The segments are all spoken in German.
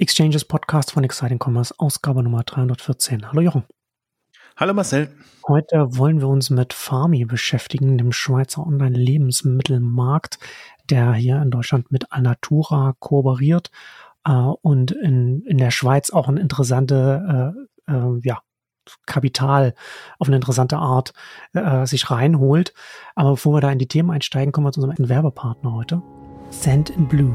Exchanges Podcast von Exciting Commerce, Ausgabe Nummer 314. Hallo Jochen. Hallo Marcel. Heute wollen wir uns mit Farmi beschäftigen, dem Schweizer Online-Lebensmittelmarkt, der hier in Deutschland mit Alnatura kooperiert äh, und in, in der Schweiz auch ein interessante äh, äh, ja, Kapital auf eine interessante Art äh, sich reinholt. Aber bevor wir da in die Themen einsteigen, kommen wir zu unserem Werbepartner heute. Send in Blue.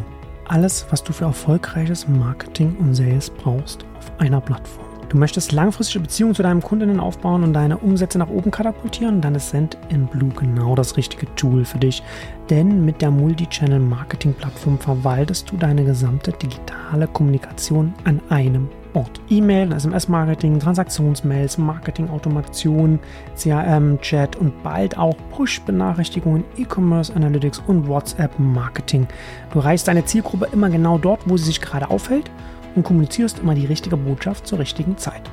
Alles, was du für erfolgreiches Marketing und Sales brauchst, auf einer Plattform. Du möchtest langfristige Beziehungen zu deinem Kundinnen aufbauen und deine Umsätze nach oben katapultieren, dann ist Send in Blue genau das richtige Tool für dich. Denn mit der Multichannel-Marketing-Plattform verwaltest du deine gesamte digitale Kommunikation an einem Ort. E-Mail, SMS-Marketing, Transaktionsmails, Marketing-Automation, CRM, Chat und bald auch Push-Benachrichtigungen, E-Commerce Analytics und WhatsApp-Marketing. Du reichst deine Zielgruppe immer genau dort, wo sie sich gerade aufhält und kommunizierst immer die richtige Botschaft zur richtigen Zeit.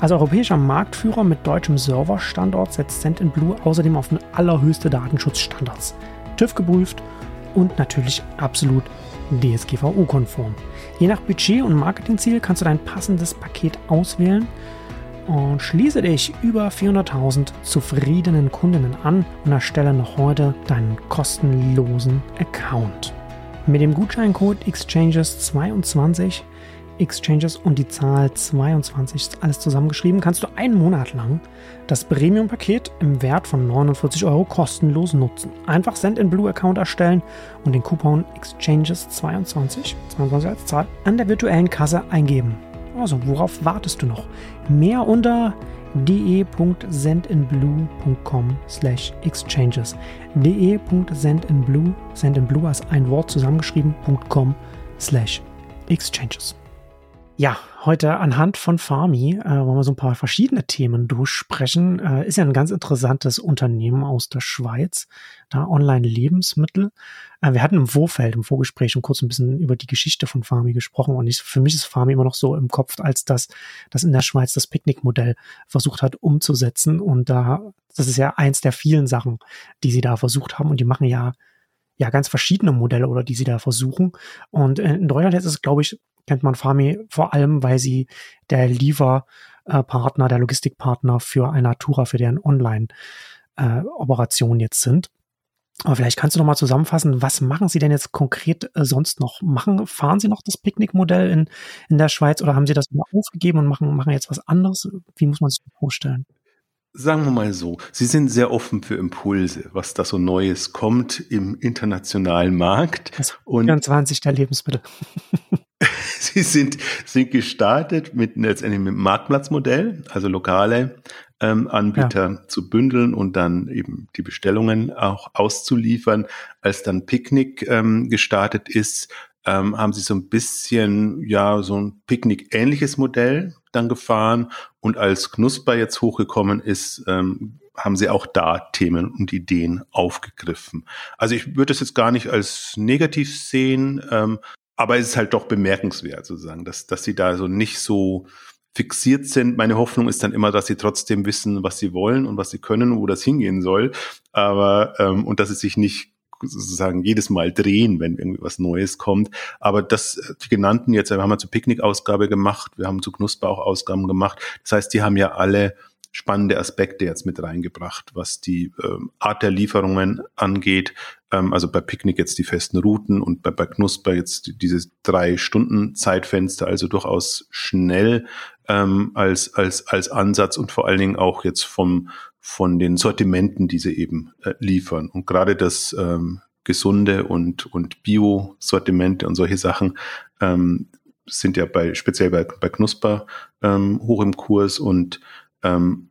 Als europäischer Marktführer mit deutschem Serverstandort setzt Send&Blue außerdem auf allerhöchste Datenschutzstandards. TÜV geprüft und natürlich absolut DSGVO-konform. Je nach Budget und Marketingziel kannst du dein passendes Paket auswählen und schließe dich über 400.000 zufriedenen Kundinnen an und erstelle noch heute deinen kostenlosen Account. Mit dem Gutscheincode Exchanges22 Exchanges und die Zahl 22 ist alles zusammengeschrieben, kannst du einen Monat lang das Premium-Paket im Wert von 49 Euro kostenlos nutzen. Einfach Send in Blue Account erstellen und den Coupon Exchanges22, 22 als Zahl, an der virtuellen Kasse eingeben. Also, worauf wartest du noch? Mehr unter de.sendinblue.com slash exchanges de.sendinblue, sendinblue als ein Wort zusammengeschrieben.com slash exchanges. Ja, heute anhand von Farmi äh, wollen wir so ein paar verschiedene Themen durchsprechen. Äh, ist ja ein ganz interessantes Unternehmen aus der Schweiz, da Online-Lebensmittel. Äh, wir hatten im Vorfeld, im Vorgespräch schon kurz ein bisschen über die Geschichte von Farmi gesprochen und ich, für mich ist Farmi immer noch so im Kopf, als das, das in der Schweiz das Picknick-Modell versucht hat umzusetzen und da, das ist ja eins der vielen Sachen, die sie da versucht haben und die machen ja ja ganz verschiedene Modelle oder die sie da versuchen. Und in Deutschland ist es, glaube ich, kennt man Fami vor allem, weil sie der Lieferpartner, der Logistikpartner für Alnatura, für deren Online-Operation jetzt sind. Aber vielleicht kannst du noch mal zusammenfassen, was machen Sie denn jetzt konkret äh, sonst noch? Machen, fahren Sie noch das Picknickmodell in, in der Schweiz oder haben Sie das mal aufgegeben und machen, machen jetzt was anderes? Wie muss man sich das vorstellen? Sagen wir mal so, Sie sind sehr offen für Impulse, was da so Neues kommt im internationalen Markt. Das und 24 der Lebensmittel. Sie sind, sind gestartet mit letztendlich mit einem Marktplatzmodell, also lokale ähm, Anbieter ja. zu bündeln und dann eben die Bestellungen auch auszuliefern. Als dann Picknick ähm, gestartet ist, ähm, haben sie so ein bisschen, ja, so ein Picknick-ähnliches Modell dann gefahren. Und als Knusper jetzt hochgekommen ist, ähm, haben sie auch da Themen und Ideen aufgegriffen. Also ich würde es jetzt gar nicht als negativ sehen, ähm, aber es ist halt doch bemerkenswert sozusagen, dass, dass sie da so nicht so fixiert sind. Meine Hoffnung ist dann immer, dass sie trotzdem wissen, was sie wollen und was sie können, wo das hingehen soll. Aber ähm, und dass sie sich nicht sozusagen jedes Mal drehen, wenn irgendwie was Neues kommt. Aber das, die genannten jetzt, wir haben ja zur Picknick-Ausgabe gemacht, wir haben zu Knusper auch Ausgaben gemacht. Das heißt, die haben ja alle spannende Aspekte jetzt mit reingebracht, was die ähm, Art der Lieferungen angeht. Ähm, also bei Picknick jetzt die festen Routen und bei, bei Knusper jetzt diese drei Stunden Zeitfenster, also durchaus schnell ähm, als, als, als Ansatz und vor allen Dingen auch jetzt vom, von den Sortimenten, die sie eben äh, liefern. Und gerade das ähm, gesunde und, und Bio-Sortimente und solche Sachen ähm, sind ja bei, speziell bei, bei Knusper ähm, hoch im Kurs und ähm,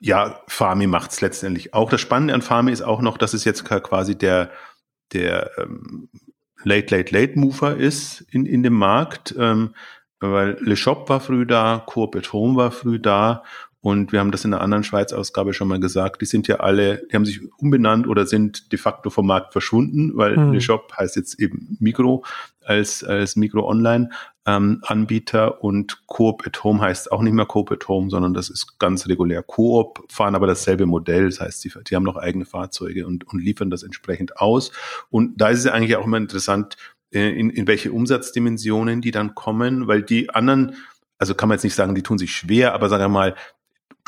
ja, Farmi macht es letztendlich auch. Das Spannende an Farmi ist auch noch, dass es jetzt quasi der, der ähm, Late, Late, Late Mover ist in, in dem Markt, ähm, weil Le Shop war früh da, Coop at Home war früh da und wir haben das in einer anderen Schweiz-Ausgabe schon mal gesagt, die sind ja alle, die haben sich umbenannt oder sind de facto vom Markt verschwunden, weil mhm. Le Shop heißt jetzt eben Mikro als, als Mikro-Online-Anbieter ähm, und Coop at Home heißt auch nicht mehr Coop at Home, sondern das ist ganz regulär Coop, fahren aber dasselbe Modell, das heißt, die, die haben noch eigene Fahrzeuge und, und liefern das entsprechend aus. Und da ist es eigentlich auch immer interessant, äh, in, in welche Umsatzdimensionen die dann kommen, weil die anderen, also kann man jetzt nicht sagen, die tun sich schwer, aber sagen wir mal,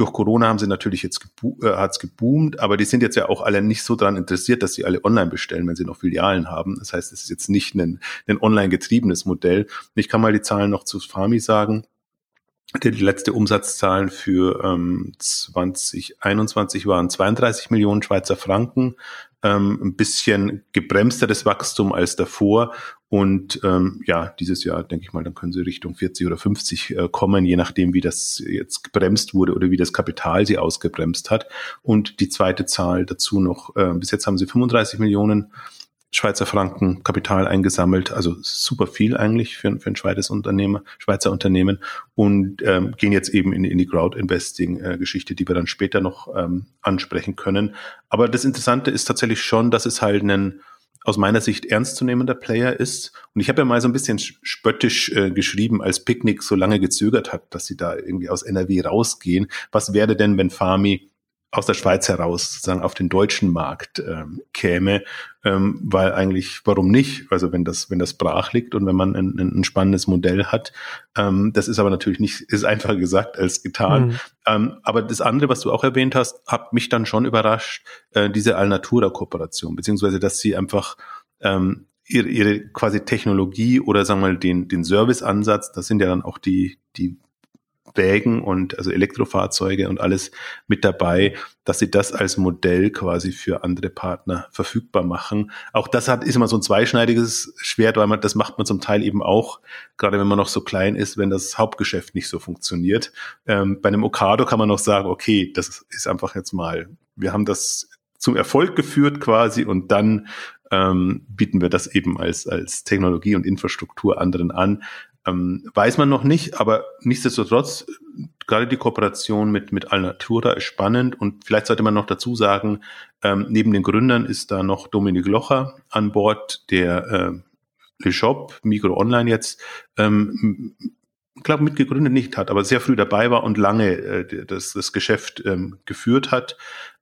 durch Corona haben sie natürlich jetzt äh, hat's geboomt, aber die sind jetzt ja auch alle nicht so daran interessiert, dass sie alle online bestellen, wenn sie noch Filialen haben. Das heißt, es ist jetzt nicht ein, ein online getriebenes Modell. Ich kann mal die Zahlen noch zu Fami sagen. Die letzte Umsatzzahlen für ähm, 2021 waren 32 Millionen Schweizer Franken ähm, ein bisschen gebremsteres Wachstum als davor. Und ähm, ja, dieses Jahr, denke ich mal, dann können sie Richtung 40 oder 50 äh, kommen, je nachdem, wie das jetzt gebremst wurde oder wie das Kapital sie ausgebremst hat. Und die zweite Zahl dazu noch, äh, bis jetzt haben sie 35 Millionen Schweizer Franken Kapital eingesammelt, also super viel eigentlich für, für ein Schweizer Unternehmer, Schweizer Unternehmen und ähm, gehen jetzt eben in, in die Crowd-Investing-Geschichte, die wir dann später noch ähm, ansprechen können. Aber das Interessante ist tatsächlich schon, dass es halt ein aus meiner Sicht ernstzunehmender Player ist. Und ich habe ja mal so ein bisschen spöttisch äh, geschrieben, als Picknick so lange gezögert hat, dass sie da irgendwie aus NRW rausgehen. Was wäre denn, wenn Fami aus der Schweiz heraus sozusagen auf den deutschen Markt ähm, käme, ähm, weil eigentlich, warum nicht? Also wenn das, wenn das brach liegt und wenn man ein, ein spannendes Modell hat, ähm, das ist aber natürlich nicht, ist einfacher gesagt als getan. Mhm. Ähm, aber das andere, was du auch erwähnt hast, hat mich dann schon überrascht, äh, diese Alnatura-Kooperation, beziehungsweise dass sie einfach ähm, ihre, ihre quasi Technologie oder sagen wir mal den, den Serviceansatz, das sind ja dann auch die, die Wägen und also Elektrofahrzeuge und alles mit dabei, dass sie das als Modell quasi für andere Partner verfügbar machen. Auch das hat, ist immer so ein zweischneidiges Schwert, weil man, das macht man zum Teil eben auch, gerade wenn man noch so klein ist, wenn das Hauptgeschäft nicht so funktioniert. Ähm, bei einem Okado kann man noch sagen, okay, das ist einfach jetzt mal, wir haben das zum Erfolg geführt quasi und dann ähm, bieten wir das eben als, als Technologie und Infrastruktur anderen an. Ähm, weiß man noch nicht, aber nichtsdestotrotz, gerade die Kooperation mit, mit Alnatura ist spannend und vielleicht sollte man noch dazu sagen, ähm, neben den Gründern ist da noch Dominik Locher an Bord, der äh, Le Shop, Micro Online jetzt, ähm, glaube mitgegründet nicht hat, aber sehr früh dabei war und lange äh, das, das Geschäft ähm, geführt hat.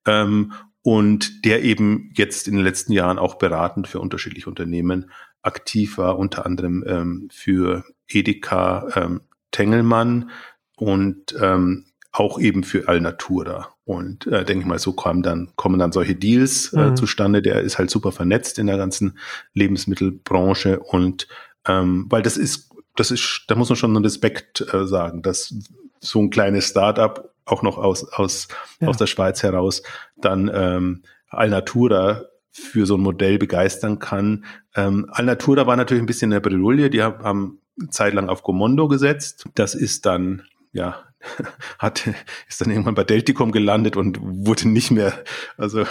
Ähm, und der eben jetzt in den letzten Jahren auch beratend für unterschiedliche Unternehmen aktiv war, unter anderem ähm, für Edeka ähm, Tengelmann und ähm, auch eben für Alnatura. Und äh, denke ich mal, so kommen dann, kommen dann solche Deals äh, mhm. zustande. Der ist halt super vernetzt in der ganzen Lebensmittelbranche und ähm, weil das ist, das ist, da muss man schon einen Respekt äh, sagen, dass so ein kleines Startup auch noch aus, aus, ja. aus der Schweiz heraus dann ähm, Alnatura für so ein Modell begeistern kann. Ähm, Alnatura war natürlich ein bisschen eine Bredouille, die haben zeitlang auf Gomondo gesetzt. Das ist dann, ja, hat, ist dann irgendwann bei Delticom gelandet und wurde nicht mehr, also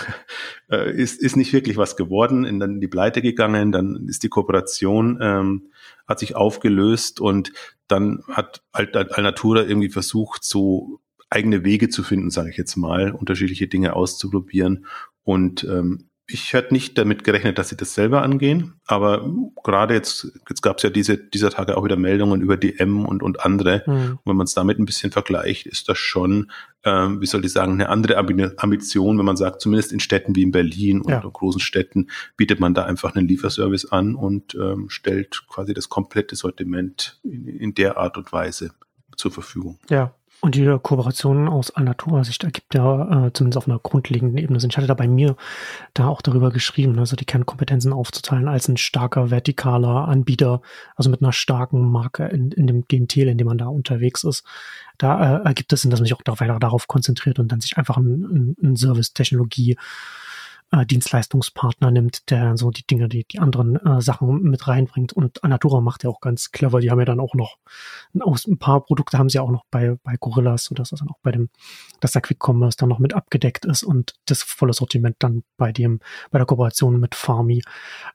äh, ist, ist nicht wirklich was geworden, in dann die Pleite gegangen, dann ist die Kooperation, ähm, hat sich aufgelöst und dann hat Alnatura irgendwie versucht, so eigene Wege zu finden, sage ich jetzt mal, unterschiedliche Dinge auszuprobieren und ähm, ich hätte nicht damit gerechnet, dass sie das selber angehen, aber gerade jetzt, jetzt gab es ja diese, dieser Tage auch wieder Meldungen über DM und, und andere. Mhm. Und wenn man es damit ein bisschen vergleicht, ist das schon, ähm, wie soll ich sagen, eine andere Ambition, wenn man sagt, zumindest in Städten wie in Berlin und ja. großen Städten bietet man da einfach einen Lieferservice an und ähm, stellt quasi das komplette Sortiment in, in der Art und Weise zur Verfügung. Ja, und die Kooperation aus Alnatura-Sicht ergibt ja äh, zumindest auf einer grundlegenden Ebene Sinn. Ich hatte da bei mir da auch darüber geschrieben, also die Kernkompetenzen aufzuteilen als ein starker vertikaler Anbieter, also mit einer starken Marke in, in dem Gentil, in dem man da unterwegs ist. Da äh, ergibt es Sinn, dass man sich auch da weiter darauf konzentriert und dann sich einfach ein, ein, ein Service-Technologie äh, Dienstleistungspartner nimmt, der so die Dinge, die, die anderen äh, Sachen mit reinbringt. Und Anatura macht ja auch ganz clever. Die haben ja dann auch noch aus ein paar Produkte haben sie auch noch bei, bei Gorillas, sodass das dann auch bei dem, dass der Quick Commerce dann noch mit abgedeckt ist und das volle Sortiment dann bei dem, bei der Kooperation mit Farmi.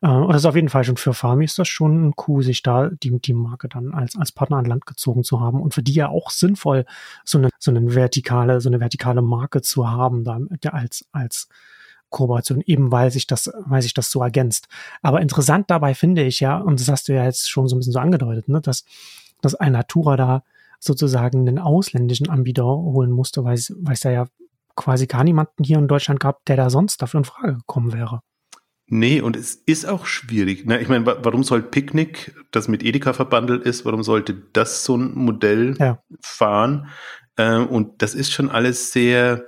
Äh, und das ist auf jeden Fall schon für Farmi ist das schon ein Coup, sich da die, die Marke dann als, als Partner an Land gezogen zu haben und für die ja auch sinnvoll, so eine, so eine vertikale, so eine vertikale Marke zu haben, da als, als Kooperation, eben weil sich das, weil sich das so ergänzt. Aber interessant dabei finde ich ja, und das hast du ja jetzt schon so ein bisschen so angedeutet, ne, dass, dass ein Natura da sozusagen einen ausländischen Anbieter holen musste, weil es, weil es da ja quasi gar niemanden hier in Deutschland gab, der da sonst dafür in Frage gekommen wäre. Nee, und es ist auch schwierig. Ne? Ich meine, warum soll Picknick, das mit Edeka verbandelt ist, warum sollte das so ein Modell ja. fahren? Ähm, und das ist schon alles sehr,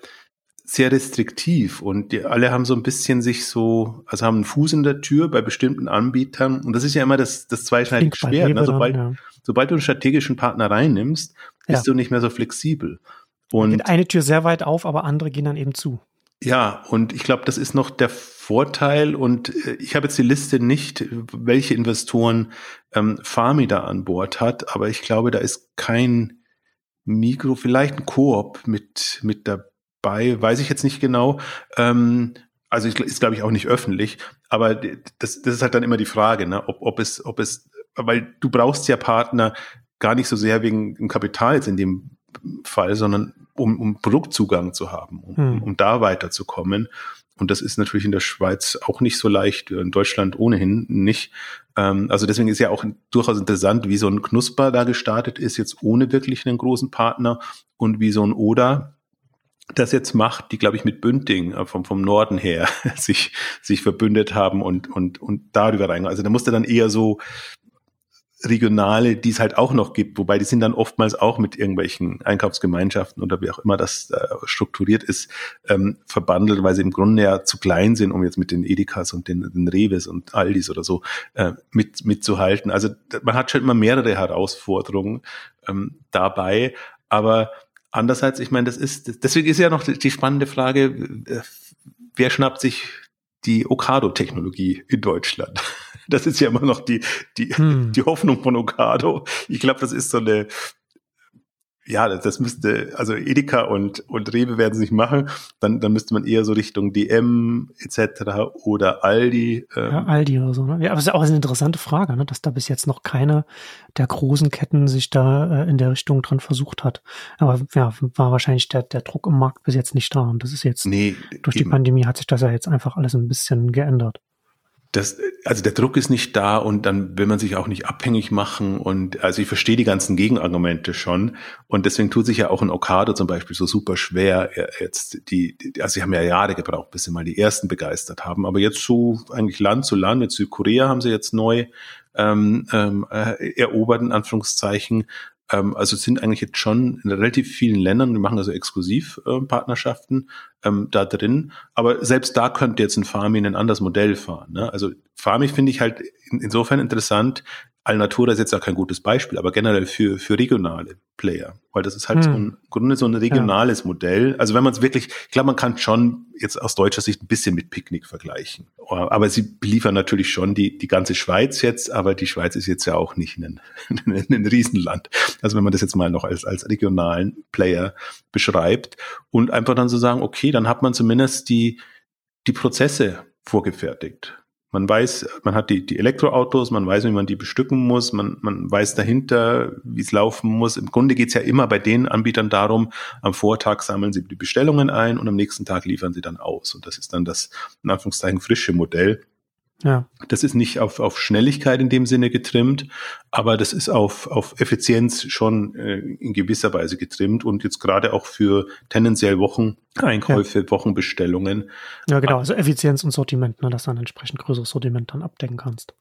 sehr restriktiv und die, alle haben so ein bisschen sich so, also haben einen Fuß in der Tür bei bestimmten Anbietern und das ist ja immer das, das zweischneidige Schwert. Ne? Sobald, ja. sobald du einen strategischen Partner reinnimmst, bist ja. du nicht mehr so flexibel. Und geht eine Tür sehr weit auf, aber andere gehen dann eben zu. Ja, und ich glaube, das ist noch der Vorteil und äh, ich habe jetzt die Liste nicht, welche Investoren ähm, Farmi da an Bord hat, aber ich glaube, da ist kein Mikro, vielleicht ein Koop mit, mit dabei, weiß ich jetzt nicht genau. Ähm, also ist, glaube ich, auch nicht öffentlich, aber das, das ist halt dann immer die Frage, ne? ob, ob, es, ob es, weil du brauchst ja Partner gar nicht so sehr wegen dem Kapital jetzt in dem Fall, sondern um, um Produktzugang zu haben, um, hm. um da weiterzukommen. Und das ist natürlich in der Schweiz auch nicht so leicht, in Deutschland ohnehin nicht. Ähm, also deswegen ist ja auch durchaus interessant, wie so ein Knusper da gestartet ist, jetzt ohne wirklich einen großen Partner und wie so ein Oda das jetzt macht, die, glaube ich, mit Bünding äh, vom, vom Norden her sich, sich verbündet haben und, und, und darüber reingehen. Also da musste dann eher so regionale, die es halt auch noch gibt, wobei die sind dann oftmals auch mit irgendwelchen Einkaufsgemeinschaften oder wie auch immer das äh, strukturiert ist, ähm, verbandelt, weil sie im Grunde ja zu klein sind, um jetzt mit den Edekas und den, den Reves und Aldis oder so äh, mit, mitzuhalten. Also man hat schon immer mehrere Herausforderungen ähm, dabei, aber andererseits, ich meine, das ist, deswegen ist ja noch die spannende Frage, äh, wer schnappt sich die Okado-Technologie in Deutschland? Das ist ja immer noch die, die, hm. die Hoffnung von Okado. Ich glaube, das ist so eine, ja, das müsste, also Edeka und, und Rewe werden es nicht machen, dann, dann müsste man eher so Richtung DM etc. oder Aldi. Ähm. Ja, Aldi oder so. Ne? Ja, aber es ist auch eine interessante Frage, ne? dass da bis jetzt noch keine der großen Ketten sich da äh, in der Richtung dran versucht hat. Aber ja, war wahrscheinlich der, der Druck im Markt bis jetzt nicht da. Und das ist jetzt, nee, durch eben. die Pandemie hat sich das ja jetzt einfach alles ein bisschen geändert das, also der Druck ist nicht da und dann will man sich auch nicht abhängig machen und also ich verstehe die ganzen Gegenargumente schon und deswegen tut sich ja auch ein Okado zum Beispiel so super schwer jetzt die, also sie haben ja Jahre gebraucht, bis sie mal die ersten begeistert haben, aber jetzt so eigentlich Land zu Land, jetzt Südkorea haben sie jetzt neu ähm, ähm, äh, erobert in Anführungszeichen ähm, also sind eigentlich jetzt schon in relativ vielen Ländern, wir machen also Exklusivpartnerschaften äh, ähm, da drin, aber selbst da könnte jetzt ein Farmi ein anderes Modell fahren. Ne? Also Farmi finde ich halt in, insofern interessant, Alnatura ist jetzt auch kein gutes Beispiel, aber generell für, für regionale Player, weil das ist halt hm. so ein, im Grunde so ein regionales ja. Modell. Also wenn man es wirklich, ich glaube, man kann schon jetzt aus deutscher Sicht ein bisschen mit Picknick vergleichen. Aber sie beliefern natürlich schon die, die ganze Schweiz jetzt, aber die Schweiz ist jetzt ja auch nicht ein, ein, ein Riesenland. Also wenn man das jetzt mal noch als, als regionalen Player beschreibt und einfach dann so sagen, okay, dann hat man zumindest die, die Prozesse vorgefertigt. Man weiß, man hat die, die Elektroautos, man weiß, wie man die bestücken muss, man, man weiß dahinter, wie es laufen muss. Im Grunde geht es ja immer bei den Anbietern darum, am Vortag sammeln sie die Bestellungen ein und am nächsten Tag liefern sie dann aus. Und das ist dann das, in Anführungszeichen, frische Modell. Ja. Das ist nicht auf, auf Schnelligkeit in dem Sinne getrimmt, aber das ist auf, auf Effizienz schon äh, in gewisser Weise getrimmt und jetzt gerade auch für tendenziell Wocheneinkäufe, ja. Wochenbestellungen. Ja, genau, also Effizienz und Sortiment, ne, dass du ein entsprechend größeres Sortiment dann abdecken kannst.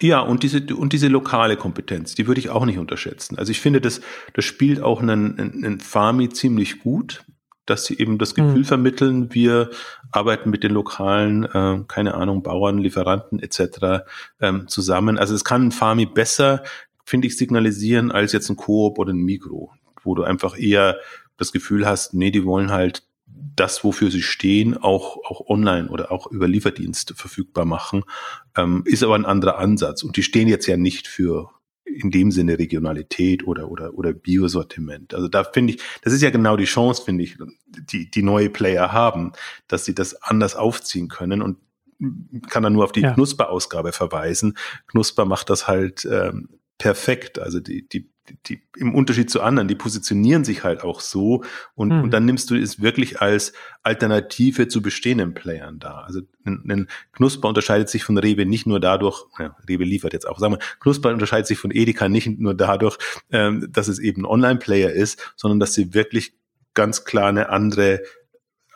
Ja, und diese, und diese lokale Kompetenz, die würde ich auch nicht unterschätzen. Also ich finde, das, das spielt auch einen, einen Farmi ziemlich gut dass sie eben das Gefühl mhm. vermitteln, wir arbeiten mit den lokalen, äh, keine Ahnung, Bauern, Lieferanten etc. Ähm, zusammen. Also es kann ein Farmi besser, finde ich, signalisieren als jetzt ein Coop oder ein Mikro, wo du einfach eher das Gefühl hast, nee, die wollen halt das, wofür sie stehen, auch, auch online oder auch über Lieferdienste verfügbar machen, ähm, ist aber ein anderer Ansatz. Und die stehen jetzt ja nicht für in dem Sinne Regionalität oder, oder, oder Biosortiment. Also da finde ich, das ist ja genau die Chance, finde ich, die, die neue Player haben, dass sie das anders aufziehen können und kann dann nur auf die ja. Knusper-Ausgabe verweisen. Knusper macht das halt ähm, perfekt. Also die, die die, im Unterschied zu anderen, die positionieren sich halt auch so und, mhm. und dann nimmst du es wirklich als Alternative zu bestehenden Playern da. Also ein, ein Knusper unterscheidet sich von Rewe nicht nur dadurch, ja, Rewe liefert jetzt auch, sagen wir, Knusper unterscheidet sich von Edeka nicht nur dadurch, ähm, dass es eben ein Online-Player ist, sondern dass sie wirklich ganz klar eine andere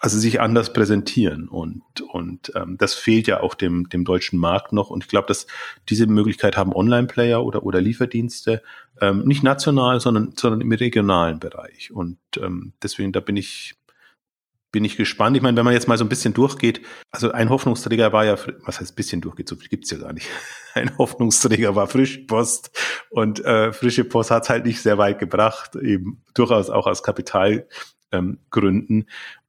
also sich anders präsentieren und und ähm, das fehlt ja auch dem dem deutschen Markt noch und ich glaube, dass diese Möglichkeit haben Online-Player oder oder Lieferdienste ähm, nicht national, sondern sondern im regionalen Bereich und ähm, deswegen da bin ich bin ich gespannt. Ich meine, wenn man jetzt mal so ein bisschen durchgeht, also ein Hoffnungsträger war ja, was heißt bisschen durchgeht, so viel gibt's ja gar nicht. Ein Hoffnungsträger war Frischpost und äh, frische Post hat's halt nicht sehr weit gebracht, eben durchaus auch aus Kapitalgründen ähm,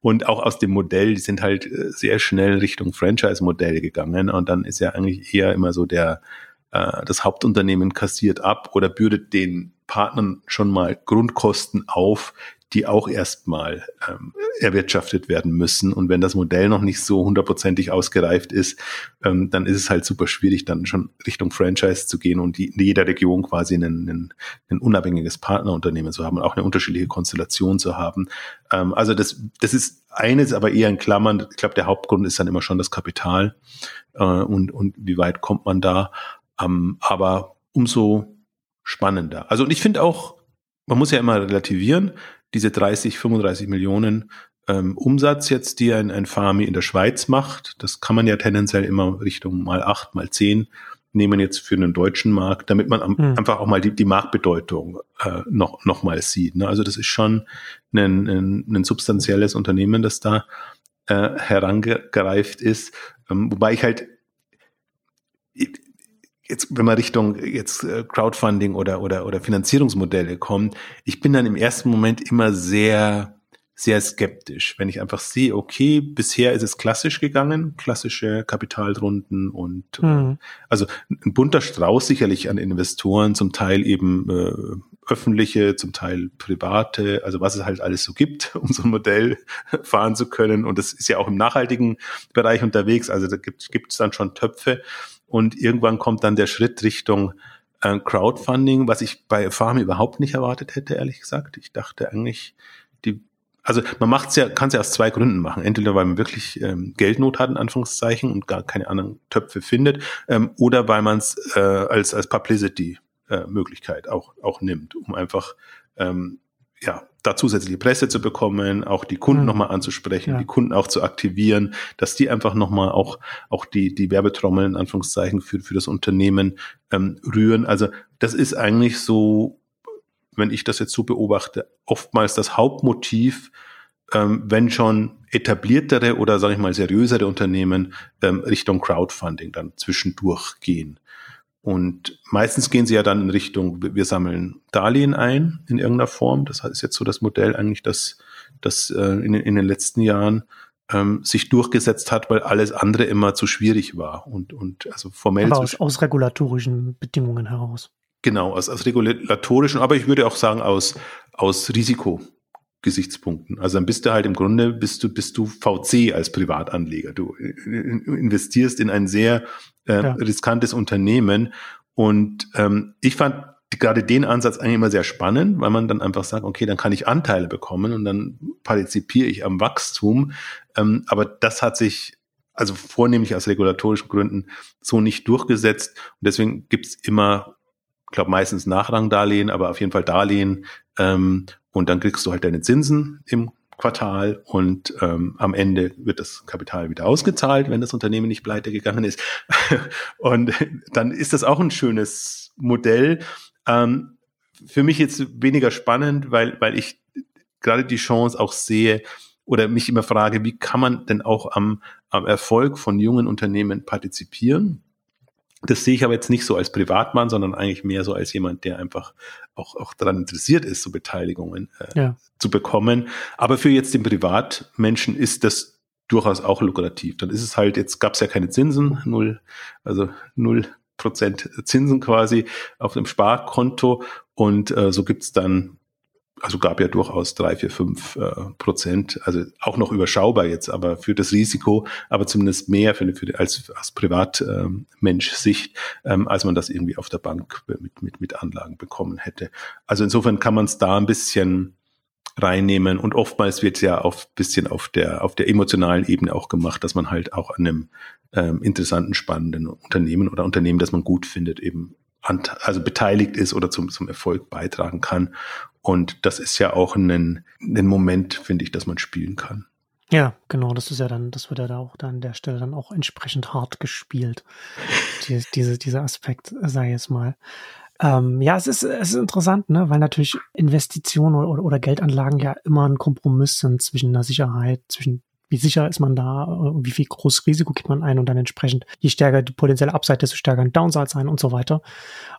und auch aus dem Modell, die sind halt äh, sehr schnell Richtung Franchise-Modell gegangen. Und dann ist ja eigentlich eher immer so der, äh, das Hauptunternehmen kassiert ab oder bürdet den Partnern schon mal Grundkosten auf, die auch erstmal ähm, erwirtschaftet werden müssen. Und wenn das Modell noch nicht so hundertprozentig ausgereift ist, ähm, dann ist es halt super schwierig, dann schon Richtung Franchise zu gehen und die, in jeder Region quasi ein, unabhängiges Partnerunternehmen zu haben und auch eine unterschiedliche Konstellation zu haben. Ähm, also das, das ist eines, aber eher in Klammern. Ich glaube, der Hauptgrund ist dann immer schon das Kapital äh, und, und wie weit kommt man da. Ähm, aber umso spannender. Also und ich finde auch, man muss ja immer relativieren diese 30, 35 Millionen ähm, Umsatz jetzt, die ein, ein Farmi in der Schweiz macht, das kann man ja tendenziell immer Richtung mal acht, mal zehn nehmen jetzt für einen deutschen Markt, damit man am, mhm. einfach auch mal die, die Marktbedeutung äh, noch, noch mal sieht. Ne? Also das ist schon ein, ein, ein substanzielles Unternehmen, das da äh, herangereift ist. Ähm, wobei ich halt, jetzt, wenn man Richtung jetzt äh, Crowdfunding oder, oder, oder Finanzierungsmodelle kommt, ich bin dann im ersten Moment immer sehr, sehr skeptisch, wenn ich einfach sehe, okay, bisher ist es klassisch gegangen, klassische Kapitalrunden und mhm. also ein bunter Strauß sicherlich an Investoren, zum Teil eben äh, öffentliche, zum Teil private, also was es halt alles so gibt, um so ein Modell fahren zu können. Und das ist ja auch im nachhaltigen Bereich unterwegs, also da gibt es dann schon Töpfe. Und irgendwann kommt dann der Schritt Richtung äh, Crowdfunding, was ich bei Farm überhaupt nicht erwartet hätte, ehrlich gesagt. Ich dachte eigentlich, die, also man macht's ja, kann es ja aus zwei Gründen machen. Entweder weil man wirklich ähm, Geldnot hat, in Anführungszeichen, und gar keine anderen Töpfe findet, ähm, oder weil man es äh, als, als Publicity-Möglichkeit äh, auch, auch nimmt, um einfach ähm, ja, da zusätzliche Presse zu bekommen, auch die Kunden mhm. nochmal anzusprechen, ja. die Kunden auch zu aktivieren, dass die einfach nochmal auch, auch die, die Werbetrommel in Anführungszeichen für, für das Unternehmen ähm, rühren. Also das ist eigentlich so, wenn ich das jetzt so beobachte, oftmals das Hauptmotiv, ähm, wenn schon etabliertere oder sage ich mal seriösere Unternehmen ähm, Richtung Crowdfunding dann zwischendurch gehen. Und meistens gehen sie ja dann in Richtung, wir sammeln Darlehen ein in irgendeiner Form. Das ist jetzt so das Modell eigentlich, das, das äh, in, in den letzten Jahren ähm, sich durchgesetzt hat, weil alles andere immer zu schwierig war. Und, und also formell. Aber aus, aus regulatorischen Bedingungen heraus. Genau, aus, aus regulatorischen, aber ich würde auch sagen, aus, aus Risiko. Gesichtspunkten. Also dann bist du halt im Grunde, bist du, bist du VC als Privatanleger. Du investierst in ein sehr äh, ja. riskantes Unternehmen. Und ähm, ich fand gerade den Ansatz eigentlich immer sehr spannend, weil man dann einfach sagt, okay, dann kann ich Anteile bekommen und dann partizipiere ich am Wachstum. Ähm, aber das hat sich also vornehmlich aus regulatorischen Gründen so nicht durchgesetzt. Und deswegen gibt's immer, ich glaube meistens Nachrangdarlehen, aber auf jeden Fall Darlehen. Ähm, und dann kriegst du halt deine Zinsen im Quartal und ähm, am Ende wird das Kapital wieder ausgezahlt, wenn das Unternehmen nicht pleite gegangen ist. und dann ist das auch ein schönes Modell. Ähm, für mich jetzt weniger spannend, weil, weil ich gerade die Chance auch sehe oder mich immer frage, wie kann man denn auch am, am Erfolg von jungen Unternehmen partizipieren? Das sehe ich aber jetzt nicht so als Privatmann, sondern eigentlich mehr so als jemand, der einfach auch, auch daran interessiert ist, so Beteiligungen äh, ja. zu bekommen. Aber für jetzt den Privatmenschen ist das durchaus auch lukrativ. Dann ist es halt, jetzt gab es ja keine Zinsen, null, also null Prozent Zinsen quasi auf dem Sparkonto und äh, so gibt's dann also gab ja durchaus drei, vier, fünf äh, Prozent, also auch noch überschaubar jetzt, aber für das Risiko, aber zumindest mehr für, für als, als Privatmensch-Sicht, ähm, als man das irgendwie auf der Bank mit, mit, mit Anlagen bekommen hätte. Also insofern kann man es da ein bisschen reinnehmen und oftmals wird es ja auf bisschen auf der auf der emotionalen Ebene auch gemacht, dass man halt auch an einem ähm, interessanten, spannenden Unternehmen oder Unternehmen, das man gut findet, eben also beteiligt ist oder zum, zum Erfolg beitragen kann. Und das ist ja auch ein, ein Moment, finde ich, dass man spielen kann. Ja, genau, das ist ja dann, das wird ja da auch dann an der Stelle dann auch entsprechend hart gespielt. Die, diese, dieser Aspekt, sei jetzt mal. Ähm, ja, es ist, es ist interessant, ne, weil natürlich Investitionen oder, oder Geldanlagen ja immer ein Kompromiss sind zwischen einer Sicherheit, zwischen wie sicher ist man da, wie viel großes Risiko gibt man ein und dann entsprechend, je stärker die potenzielle Upside, desto stärker ein Downside sein und so weiter.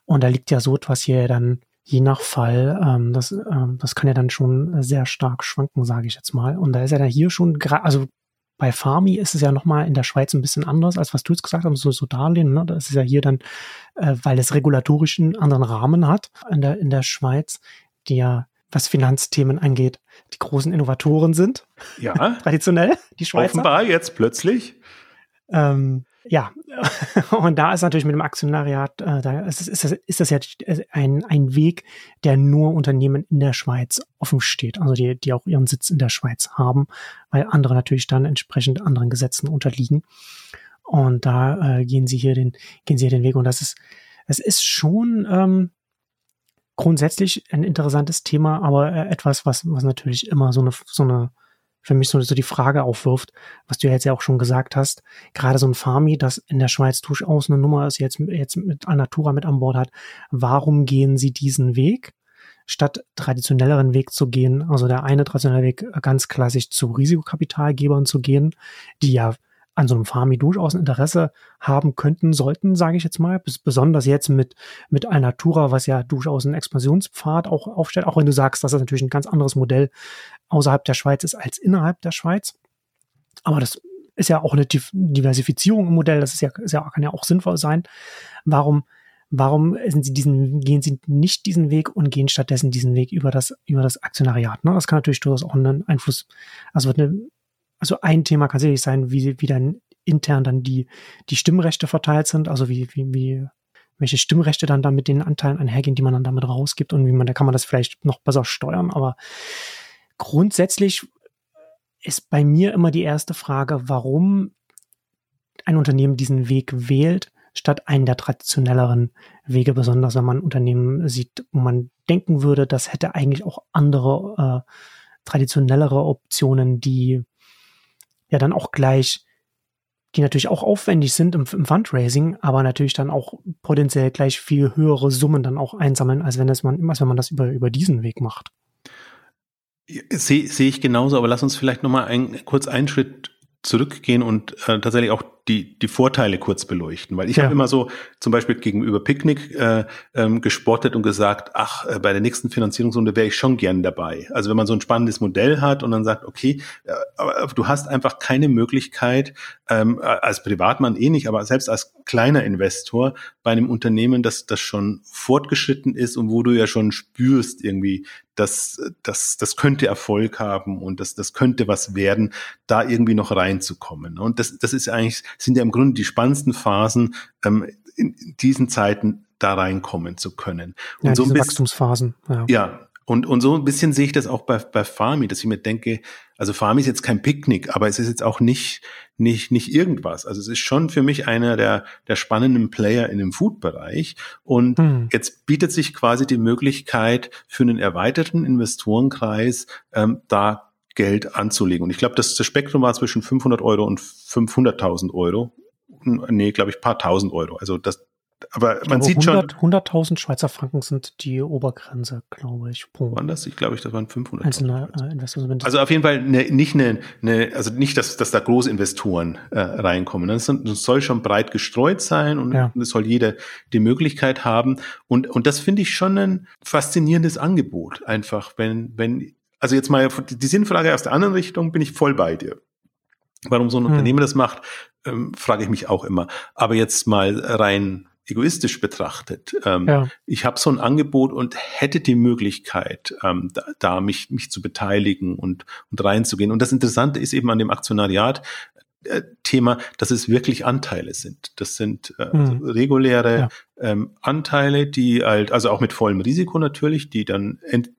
Und da liegt ja so etwas hier dann je nach Fall, ähm, das, ähm, das kann ja dann schon sehr stark schwanken, sage ich jetzt mal. Und da ist ja dann hier schon, also bei Farmi ist es ja nochmal in der Schweiz ein bisschen anders, als was du jetzt gesagt hast, so, so Darlehen. Ne? Das ist ja hier dann, äh, weil es regulatorisch einen anderen Rahmen hat in der, in der Schweiz, die ja, was Finanzthemen angeht, die großen Innovatoren sind. Ja. Traditionell, die Schweizer. Offenbar jetzt plötzlich. Ähm, ja, und da ist natürlich mit dem Aktionariat, äh, da ist, ist, das, ist das ja ein, ein Weg, der nur Unternehmen in der Schweiz offen steht, also die, die auch ihren Sitz in der Schweiz haben, weil andere natürlich dann entsprechend anderen Gesetzen unterliegen. Und da äh, gehen sie hier den, gehen sie hier den Weg. Und das ist, es ist schon ähm, grundsätzlich ein interessantes Thema, aber äh, etwas, was, was natürlich immer so eine, so eine für mich so, so die Frage aufwirft, was du ja jetzt ja auch schon gesagt hast, gerade so ein Farmi, das in der Schweiz durchaus eine Nummer ist, jetzt, jetzt mit Alnatura mit an Bord hat, warum gehen sie diesen Weg? statt traditionelleren Weg zu gehen, also der eine traditionelle Weg ganz klassisch zu Risikokapitalgebern zu gehen, die ja an so einem Farmi durchaus ein Interesse haben könnten, sollten, sage ich jetzt mal, Bes besonders jetzt mit, mit Alnatura, was ja durchaus einen Expansionspfad auch aufstellt, auch wenn du sagst, dass das natürlich ein ganz anderes Modell außerhalb der Schweiz ist als innerhalb der Schweiz. Aber das ist ja auch eine Diversifizierung im Modell, das ist ja, ist ja, kann ja auch sinnvoll sein. Warum, warum sind sie diesen, gehen sie nicht diesen Weg und gehen stattdessen diesen Weg über das, über das Aktionariat? Ne? Das kann natürlich durchaus auch einen Einfluss, also wird eine also ein Thema kann sicherlich sein, wie, wie dann intern dann die, die Stimmrechte verteilt sind, also wie, wie, wie, welche Stimmrechte dann da mit den Anteilen einhergehen, die man dann damit rausgibt und wie man, da kann man das vielleicht noch besser steuern, aber grundsätzlich ist bei mir immer die erste Frage, warum ein Unternehmen diesen Weg wählt, statt einen der traditionelleren Wege, besonders wenn man Unternehmen sieht, wo man denken würde, das hätte eigentlich auch andere äh, traditionellere Optionen, die ja dann auch gleich, die natürlich auch aufwendig sind im, im Fundraising, aber natürlich dann auch potenziell gleich viel höhere Summen dann auch einsammeln, als wenn das man, als wenn man das über, über diesen Weg macht. Sehe seh ich genauso, aber lass uns vielleicht nochmal ein, kurz einen Schritt zurückgehen und äh, tatsächlich auch die, die Vorteile kurz beleuchten. Weil ich ja. habe immer so zum Beispiel gegenüber Picknick äh, ähm, gespottet und gesagt, ach, äh, bei der nächsten Finanzierungsrunde wäre ich schon gern dabei. Also wenn man so ein spannendes Modell hat und dann sagt, okay, äh, aber du hast einfach keine Möglichkeit, ähm, als Privatmann eh nicht, aber selbst als kleiner Investor bei einem Unternehmen, das, das schon fortgeschritten ist und wo du ja schon spürst irgendwie, dass das, das könnte Erfolg haben und das, das könnte was werden, da irgendwie noch reinzukommen. Und das, das ist eigentlich sind ja im Grunde die spannendsten Phasen, ähm, in diesen Zeiten da reinkommen zu können. Und ja, so diese bisschen, Wachstumsphasen. Ja. ja. Und, und so ein bisschen sehe ich das auch bei, bei Farmi, dass ich mir denke, also Farmi ist jetzt kein Picknick, aber es ist jetzt auch nicht, nicht, nicht irgendwas. Also es ist schon für mich einer der, der spannenden Player in dem Food-Bereich. Und hm. jetzt bietet sich quasi die Möglichkeit für einen erweiterten Investorenkreis, ähm, da Geld anzulegen. Und ich glaube, das, das Spektrum war zwischen 500 Euro und 500.000 Euro. Nee, glaube ich, paar tausend Euro. Also das, aber man glaube, sieht 100, schon. 100.000 Schweizer Franken sind die Obergrenze, glaube ich. Pro waren das? Ich glaube, das waren 500. Einzelne äh. Also auf jeden Fall ne, nicht eine, ne, also nicht, dass, dass da Großinvestoren äh, reinkommen. Das, das soll schon breit gestreut sein und ja. es soll jeder die Möglichkeit haben. Und, und das finde ich schon ein faszinierendes Angebot. Einfach, wenn, wenn also jetzt mal die Sinnfrage aus der anderen Richtung, bin ich voll bei dir. Warum so ein hm. Unternehmen das macht, ähm, frage ich mich auch immer. Aber jetzt mal rein egoistisch betrachtet. Ähm, ja. Ich habe so ein Angebot und hätte die Möglichkeit, ähm, da, da, mich, mich zu beteiligen und, und reinzugehen. Und das Interessante ist eben an dem Aktionariat, äh, Thema, dass es wirklich Anteile sind. Das sind äh, also hm. reguläre ja. ähm, Anteile, die halt, also auch mit vollem Risiko natürlich, die dann ent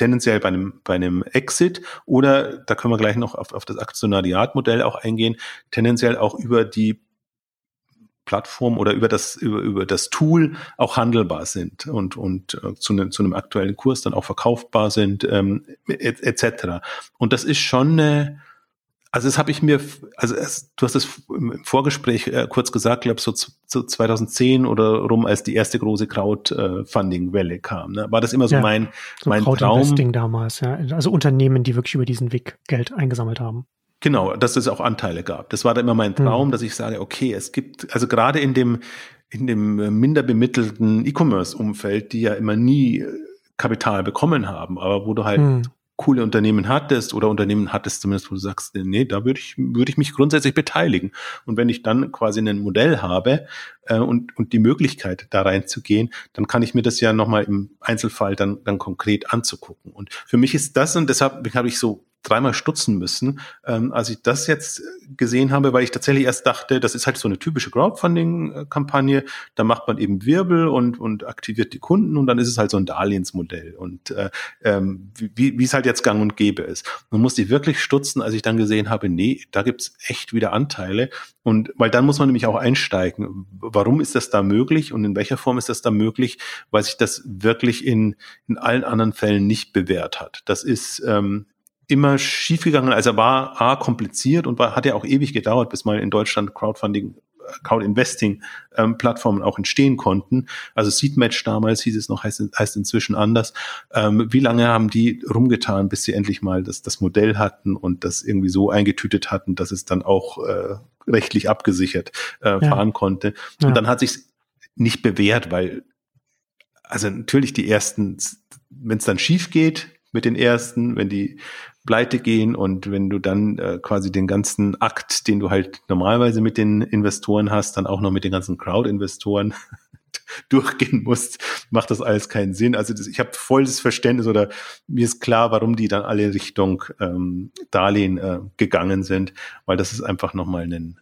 tendenziell bei einem, bei einem Exit oder, da können wir gleich noch auf, auf das Aktionariatmodell auch eingehen, tendenziell auch über die Plattform oder über das, über, über das Tool auch handelbar sind und, und äh, zu, ne, zu einem aktuellen Kurs dann auch verkaufbar sind, ähm, etc. Et und das ist schon eine, Also das habe ich mir, also es, du hast es im Vorgespräch äh, kurz gesagt, glaube so, so 2010 oder rum, als die erste große Crowdfunding-Welle kam. Ne? War das immer so ja, mein, so mein Traum? damals, ja. Also Unternehmen, die wirklich über diesen Weg Geld eingesammelt haben. Genau, dass es auch Anteile gab. Das war da immer mein Traum, hm. dass ich sage, okay, es gibt, also gerade in dem, in dem minder bemittelten E-Commerce-Umfeld, die ja immer nie Kapital bekommen haben, aber wo du halt hm coole Unternehmen hattest oder Unternehmen hattest zumindest, wo du sagst, nee, da würde ich, würde ich mich grundsätzlich beteiligen. Und wenn ich dann quasi ein Modell habe äh, und, und die Möglichkeit, da reinzugehen, dann kann ich mir das ja nochmal im Einzelfall dann, dann konkret anzugucken. Und für mich ist das, und deshalb habe ich so dreimal stutzen müssen, ähm, als ich das jetzt gesehen habe, weil ich tatsächlich erst dachte, das ist halt so eine typische Crowdfunding-Kampagne. Da macht man eben Wirbel und, und aktiviert die Kunden und dann ist es halt so ein Darlehensmodell und äh, ähm, wie, wie es halt jetzt gang und gäbe ist. Man musste wirklich stutzen, als ich dann gesehen habe, nee, da gibt's echt wieder Anteile und weil dann muss man nämlich auch einsteigen. Warum ist das da möglich und in welcher Form ist das da möglich? Weil sich das wirklich in, in allen anderen Fällen nicht bewährt hat. Das ist ähm, immer schiefgegangen. Also war A, kompliziert und war, hat ja auch ewig gedauert, bis mal in Deutschland Crowdfunding Crowd Investing ähm, Plattformen auch entstehen konnten. Also Seedmatch damals hieß es noch, heißt, heißt inzwischen anders. Ähm, wie lange haben die rumgetan, bis sie endlich mal das, das Modell hatten und das irgendwie so eingetütet hatten, dass es dann auch äh, rechtlich abgesichert äh, ja. fahren konnte. Ja. Und dann hat sich nicht bewährt, weil also natürlich die ersten, wenn es dann schief geht mit den ersten, wenn die pleite gehen und wenn du dann äh, quasi den ganzen Akt, den du halt normalerweise mit den Investoren hast, dann auch noch mit den ganzen Crowd-Investoren durchgehen musst, macht das alles keinen Sinn. Also das, ich habe volles Verständnis oder mir ist klar, warum die dann alle Richtung ähm, Darlehen äh, gegangen sind, weil das ist einfach nochmal ein,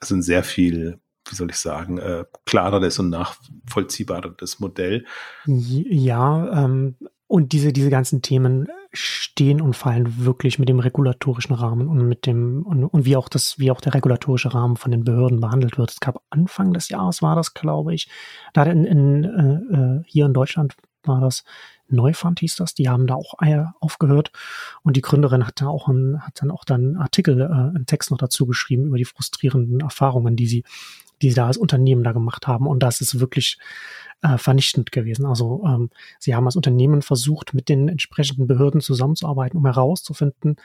also ein sehr viel wie soll ich sagen, äh, klareres und nachvollziehbares Modell. Ja, ähm, und diese, diese ganzen Themen stehen und fallen wirklich mit dem regulatorischen Rahmen und mit dem, und, und wie auch das, wie auch der regulatorische Rahmen von den Behörden behandelt wird. Es gab Anfang des Jahres war das, glaube ich. Da in, in, äh, äh hier in Deutschland war das Neufund hieß das, die haben da auch aufgehört und die Gründerin hat da auch ein, hat dann auch dann Artikel, äh, einen Text noch dazu geschrieben über die frustrierenden Erfahrungen, die sie, die sie da als Unternehmen da gemacht haben und das ist wirklich äh, vernichtend gewesen. Also ähm, sie haben als Unternehmen versucht, mit den entsprechenden Behörden zusammenzuarbeiten, um herauszufinden,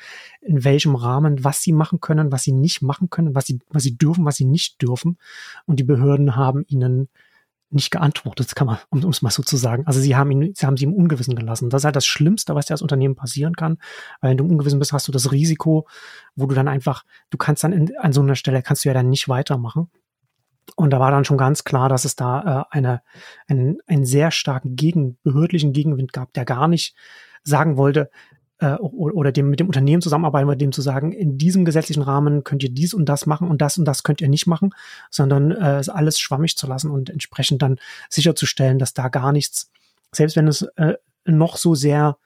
in welchem Rahmen, was sie machen können, was sie nicht machen können, was sie, was sie dürfen, was sie nicht dürfen. Und die Behörden haben ihnen nicht geantwortet, kann man, um es mal so zu sagen. Also sie haben ihn, sie haben sie im Ungewissen gelassen. Das ist halt das Schlimmste, was dir als Unternehmen passieren kann. Weil wenn du im Ungewissen bist, hast du das Risiko, wo du dann einfach, du kannst dann in, an so einer Stelle kannst du ja dann nicht weitermachen. Und da war dann schon ganz klar, dass es da äh, eine, einen, einen sehr starken gegen, behördlichen Gegenwind gab, der gar nicht sagen wollte, äh, oder dem, mit dem Unternehmen zusammenarbeiten, mit dem zu sagen, in diesem gesetzlichen Rahmen könnt ihr dies und das machen und das und das könnt ihr nicht machen, sondern äh, es alles schwammig zu lassen und entsprechend dann sicherzustellen, dass da gar nichts, selbst wenn es äh, noch so sehr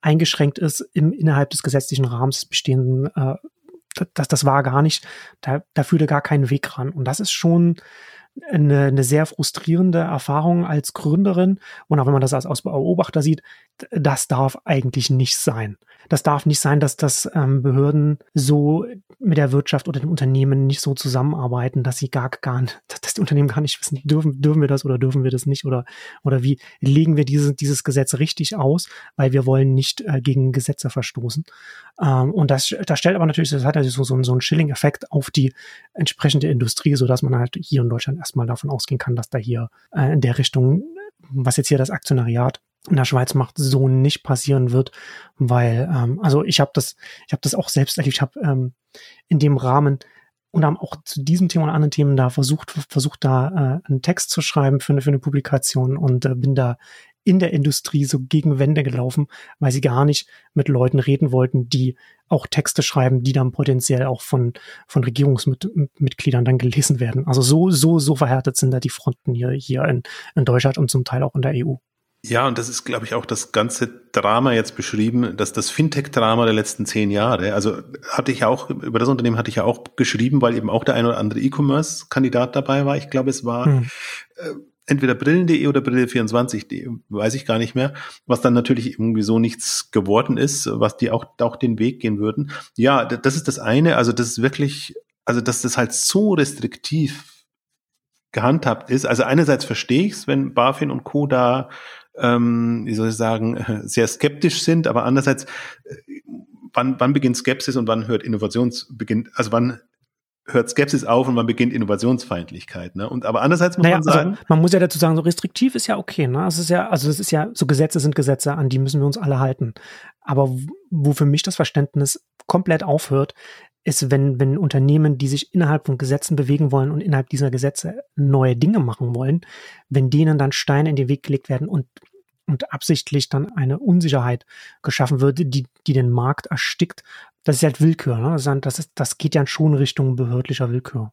eingeschränkt ist im innerhalb des gesetzlichen Rahmens bestehenden äh, das, das war gar nicht, da, da führte gar keinen Weg ran. Und das ist schon eine, eine sehr frustrierende Erfahrung als Gründerin. Und auch wenn man das als, Beobachter sieht, das darf eigentlich nicht sein. Das darf nicht sein, dass das ähm, Behörden so mit der Wirtschaft oder dem Unternehmen nicht so zusammenarbeiten, dass sie gar, gar dass die Unternehmen gar nicht wissen, dürfen, dürfen wir das oder dürfen wir das nicht oder, oder wie legen wir diese, dieses Gesetz richtig aus, weil wir wollen nicht äh, gegen Gesetze verstoßen. Ähm, und das, das stellt aber natürlich, das hat also so, so, einen Schilling-Effekt auf die entsprechende Industrie, so dass man halt hier in Deutschland erstmal davon ausgehen kann, dass da hier äh, in der Richtung, was jetzt hier das Aktionariat in der Schweiz macht, so nicht passieren wird, weil ähm, also ich habe das, ich habe das auch selbst erlebt. Ich habe ähm, in dem Rahmen und haben auch zu diesem Thema und anderen Themen da versucht, versucht da äh, einen Text zu schreiben für eine, für eine Publikation und äh, bin da in der Industrie so gegen Wände gelaufen, weil sie gar nicht mit Leuten reden wollten, die auch Texte schreiben, die dann potenziell auch von, von Regierungsmitgliedern dann gelesen werden. Also so, so, so verhärtet sind da die Fronten hier, hier in, in Deutschland und zum Teil auch in der EU. Ja, und das ist, glaube ich, auch das ganze Drama jetzt beschrieben, dass das Fintech-Drama der letzten zehn Jahre. Also hatte ich auch, über das Unternehmen hatte ich ja auch geschrieben, weil eben auch der ein oder andere E-Commerce-Kandidat dabei war. Ich glaube, es war hm. äh, entweder brillen.de oder brille24.de, weiß ich gar nicht mehr, was dann natürlich irgendwie so nichts geworden ist, was die auch, auch den Weg gehen würden. Ja, das ist das eine, also das ist wirklich, also dass das halt so restriktiv gehandhabt ist. Also einerseits verstehe ich es, wenn BaFin und Co. da, ähm, wie soll ich sagen, sehr skeptisch sind, aber andererseits, äh, wann, wann beginnt Skepsis und wann hört Innovationsbeginn, also wann hört Skepsis auf und man beginnt Innovationsfeindlichkeit. Ne? Und aber andererseits muss naja, man sagen, also man muss ja dazu sagen, so restriktiv ist ja okay. Ne? Es ist ja, also das ist ja, so Gesetze sind Gesetze, an die müssen wir uns alle halten. Aber wo für mich das Verständnis komplett aufhört, ist, wenn, wenn Unternehmen, die sich innerhalb von Gesetzen bewegen wollen und innerhalb dieser Gesetze neue Dinge machen wollen, wenn denen dann Steine in den Weg gelegt werden und und absichtlich dann eine Unsicherheit geschaffen wird, die, die den Markt erstickt, das ist halt Willkür. Ne? Das, ist, das geht ja schon Richtung behördlicher Willkür.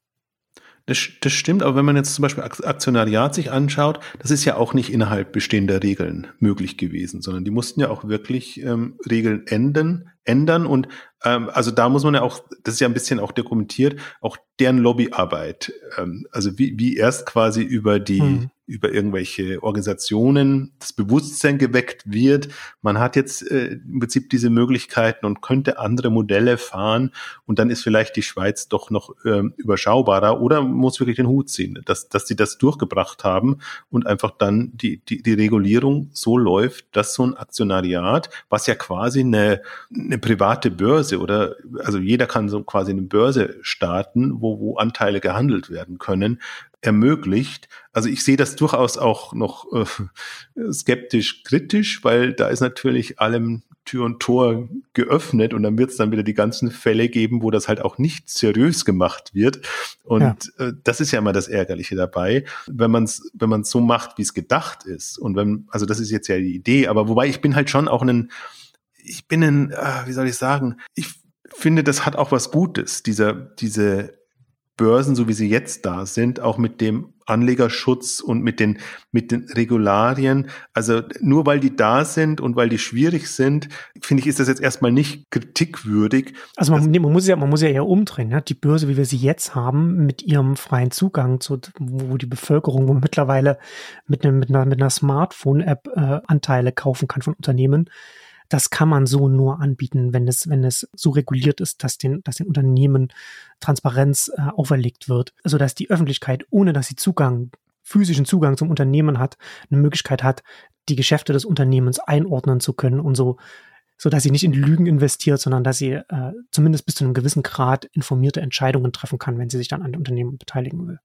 Das, das stimmt, aber wenn man jetzt zum Beispiel Aktionariat sich anschaut, das ist ja auch nicht innerhalb bestehender Regeln möglich gewesen, sondern die mussten ja auch wirklich ähm, Regeln ändern, ändern und ähm, also da muss man ja auch, das ist ja ein bisschen auch dokumentiert, auch deren Lobbyarbeit, ähm, also wie, wie erst quasi über die hm über irgendwelche Organisationen das Bewusstsein geweckt wird. Man hat jetzt äh, im Prinzip diese Möglichkeiten und könnte andere Modelle fahren und dann ist vielleicht die Schweiz doch noch äh, überschaubarer oder muss wirklich den Hut ziehen, dass, dass sie das durchgebracht haben und einfach dann die, die, die Regulierung so läuft, dass so ein Aktionariat, was ja quasi eine, eine private Börse oder also jeder kann so quasi eine Börse starten, wo, wo Anteile gehandelt werden können, ermöglicht. Also ich sehe das durchaus auch noch äh, skeptisch kritisch, weil da ist natürlich allem Tür und Tor geöffnet und dann wird es dann wieder die ganzen Fälle geben, wo das halt auch nicht seriös gemacht wird. Und ja. äh, das ist ja immer das Ärgerliche dabei, wenn man es wenn man so macht, wie es gedacht ist. Und wenn, also das ist jetzt ja die Idee, aber wobei ich bin halt schon auch ein, ich bin ein, äh, wie soll ich sagen, ich finde, das hat auch was Gutes, dieser, diese Börsen, so wie sie jetzt da sind, auch mit dem Anlegerschutz und mit den, mit den Regularien. Also nur weil die da sind und weil die schwierig sind, finde ich, ist das jetzt erstmal nicht kritikwürdig. Also man, man muss ja, man muss ja eher umdrehen. Ja? Die Börse, wie wir sie jetzt haben, mit ihrem freien Zugang zu, wo die Bevölkerung wo mittlerweile mit, einem, mit einer, mit einer Smartphone-App äh, Anteile kaufen kann von Unternehmen, das kann man so nur anbieten, wenn es, wenn es so reguliert ist, dass den, dass den Unternehmen Transparenz äh, auferlegt wird, also dass die Öffentlichkeit, ohne dass sie Zugang, physischen Zugang zum Unternehmen hat, eine Möglichkeit hat, die Geschäfte des Unternehmens einordnen zu können und so so sie nicht in Lügen investiert, sondern dass sie äh, zumindest bis zu einem gewissen Grad informierte Entscheidungen treffen kann, wenn sie sich dann an Unternehmen beteiligen will.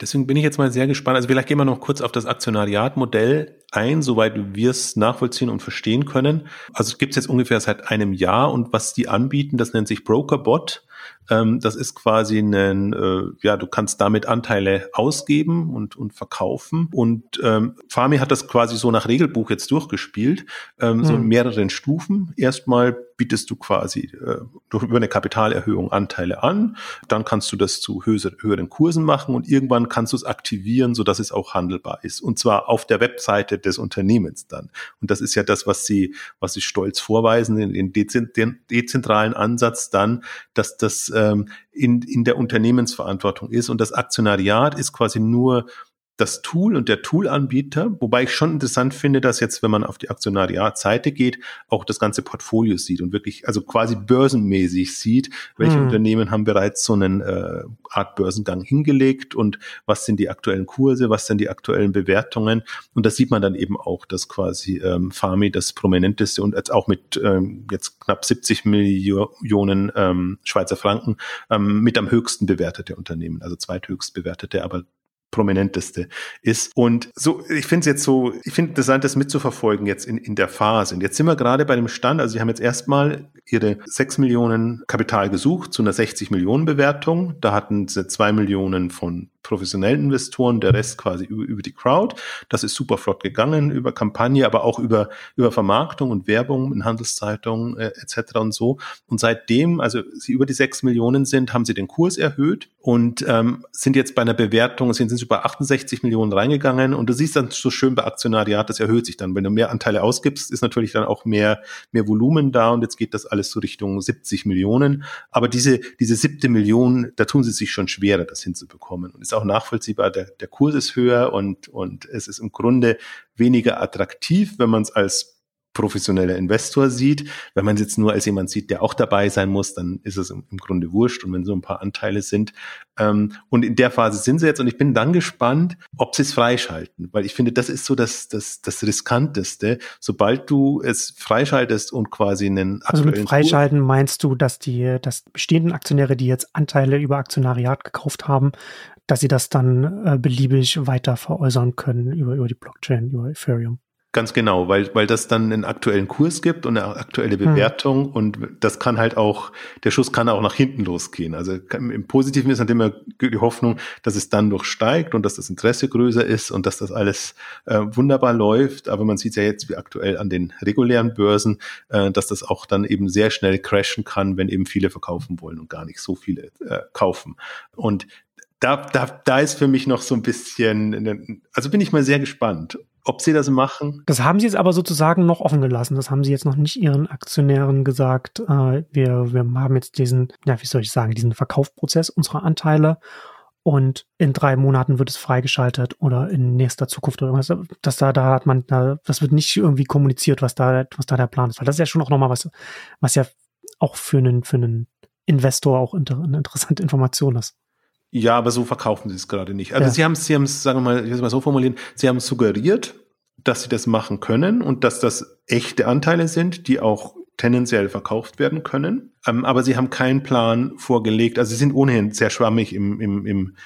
Deswegen bin ich jetzt mal sehr gespannt. Also vielleicht gehen wir noch kurz auf das Aktionariatmodell ein, soweit wir es nachvollziehen und verstehen können. Also es gibt es jetzt ungefähr seit einem Jahr und was die anbieten, das nennt sich Brokerbot. Ähm, das ist quasi ein, äh, ja, du kannst damit Anteile ausgeben und, und verkaufen. Und ähm, Fami hat das quasi so nach Regelbuch jetzt durchgespielt, ähm, mhm. so in hm. mehreren Stufen. Erstmal bietest du quasi äh, über eine Kapitalerhöhung Anteile an, dann kannst du das zu höheren Kursen machen und irgendwann kannst du es aktivieren, so dass es auch handelbar ist. Und zwar auf der Webseite des Unternehmens dann. Und das ist ja das, was sie, was sie stolz vorweisen, den, den dezentralen Ansatz dann, dass das ähm, in, in der Unternehmensverantwortung ist. Und das Aktionariat ist quasi nur das Tool und der Toolanbieter, wobei ich schon interessant finde, dass jetzt, wenn man auf die Aktionariat-Seite geht, auch das ganze Portfolio sieht und wirklich, also quasi börsenmäßig sieht, welche hm. Unternehmen haben bereits so einen äh, Art Börsengang hingelegt und was sind die aktuellen Kurse, was sind die aktuellen Bewertungen. Und das sieht man dann eben auch, dass quasi ähm, Farmi das prominenteste und jetzt auch mit ähm, jetzt knapp 70 Millionen ähm, Schweizer Franken ähm, mit am höchsten bewertete Unternehmen, also zweithöchst bewertete, aber prominenteste ist. Und so, ich finde es jetzt so, ich finde interessant, das mitzuverfolgen jetzt in, in der Phase. Und jetzt sind wir gerade bei dem Stand, also sie haben jetzt erstmal ihre 6 Millionen Kapital gesucht zu einer 60 Millionen Bewertung. Da hatten sie 2 Millionen von professionellen Investoren, der Rest quasi über, über die Crowd. Das ist super flott gegangen über Kampagne, aber auch über, über Vermarktung und Werbung in Handelszeitungen äh, etc. und so. Und seitdem, also sie über die 6 Millionen sind, haben sie den Kurs erhöht und ähm, sind jetzt bei einer Bewertung, sind, sind über 68 Millionen reingegangen und du siehst dann so schön bei Aktionariat, das erhöht sich dann. Wenn du mehr Anteile ausgibst, ist natürlich dann auch mehr, mehr Volumen da und jetzt geht das alles so Richtung 70 Millionen. Aber diese, diese siebte Million, da tun sie sich schon schwerer, das hinzubekommen. Und ist auch nachvollziehbar, der, der Kurs ist höher und, und es ist im Grunde weniger attraktiv, wenn man es als professioneller Investor sieht. Wenn man es jetzt nur als jemand sieht, der auch dabei sein muss, dann ist es im, im Grunde wurscht und wenn so ein paar Anteile sind. Ähm, und in der Phase sind sie jetzt und ich bin dann gespannt, ob sie es freischalten, weil ich finde, das ist so das, das, das Riskanteste. Sobald du es freischaltest und quasi einen Also mit Freischalten Kurs meinst du, dass die, dass bestehenden Aktionäre, die jetzt Anteile über Aktionariat gekauft haben, dass sie das dann äh, beliebig weiter veräußern können über, über die Blockchain, über Ethereum. Ganz genau, weil, weil das dann einen aktuellen Kurs gibt und eine aktuelle hm. Bewertung hm. und das kann halt auch, der Schuss kann auch nach hinten losgehen. Also im Positiven ist halt immer die Hoffnung, dass es dann noch steigt und dass das Interesse größer ist und dass das alles äh, wunderbar läuft. Aber man sieht ja jetzt, wie aktuell an den regulären Börsen, äh, dass das auch dann eben sehr schnell crashen kann, wenn eben viele verkaufen wollen und gar nicht so viele äh, kaufen. Und da, da, da ist für mich noch so ein bisschen, also bin ich mal sehr gespannt, ob sie das machen. Das haben sie jetzt aber sozusagen noch offen gelassen. Das haben sie jetzt noch nicht ihren Aktionären gesagt. Äh, wir, wir haben jetzt diesen, ja, wie soll ich sagen, diesen Verkaufprozess unserer Anteile und in drei Monaten wird es freigeschaltet oder in nächster Zukunft oder irgendwas. Das da, da hat man, da, das wird nicht irgendwie kommuniziert, was da, was da der Plan ist. Weil das ist ja schon auch nochmal was, was ja auch für einen, für einen Investor auch inter, eine interessante Information ist. Ja, aber so verkaufen sie es gerade nicht. Also ja. sie haben es, sie haben es, sagen wir mal, ich will mal so formulieren, sie haben suggeriert, dass sie das machen können und dass das echte Anteile sind, die auch tendenziell verkauft werden können. Ähm, aber sie haben keinen Plan vorgelegt. Also sie sind ohnehin sehr schwammig im, im, im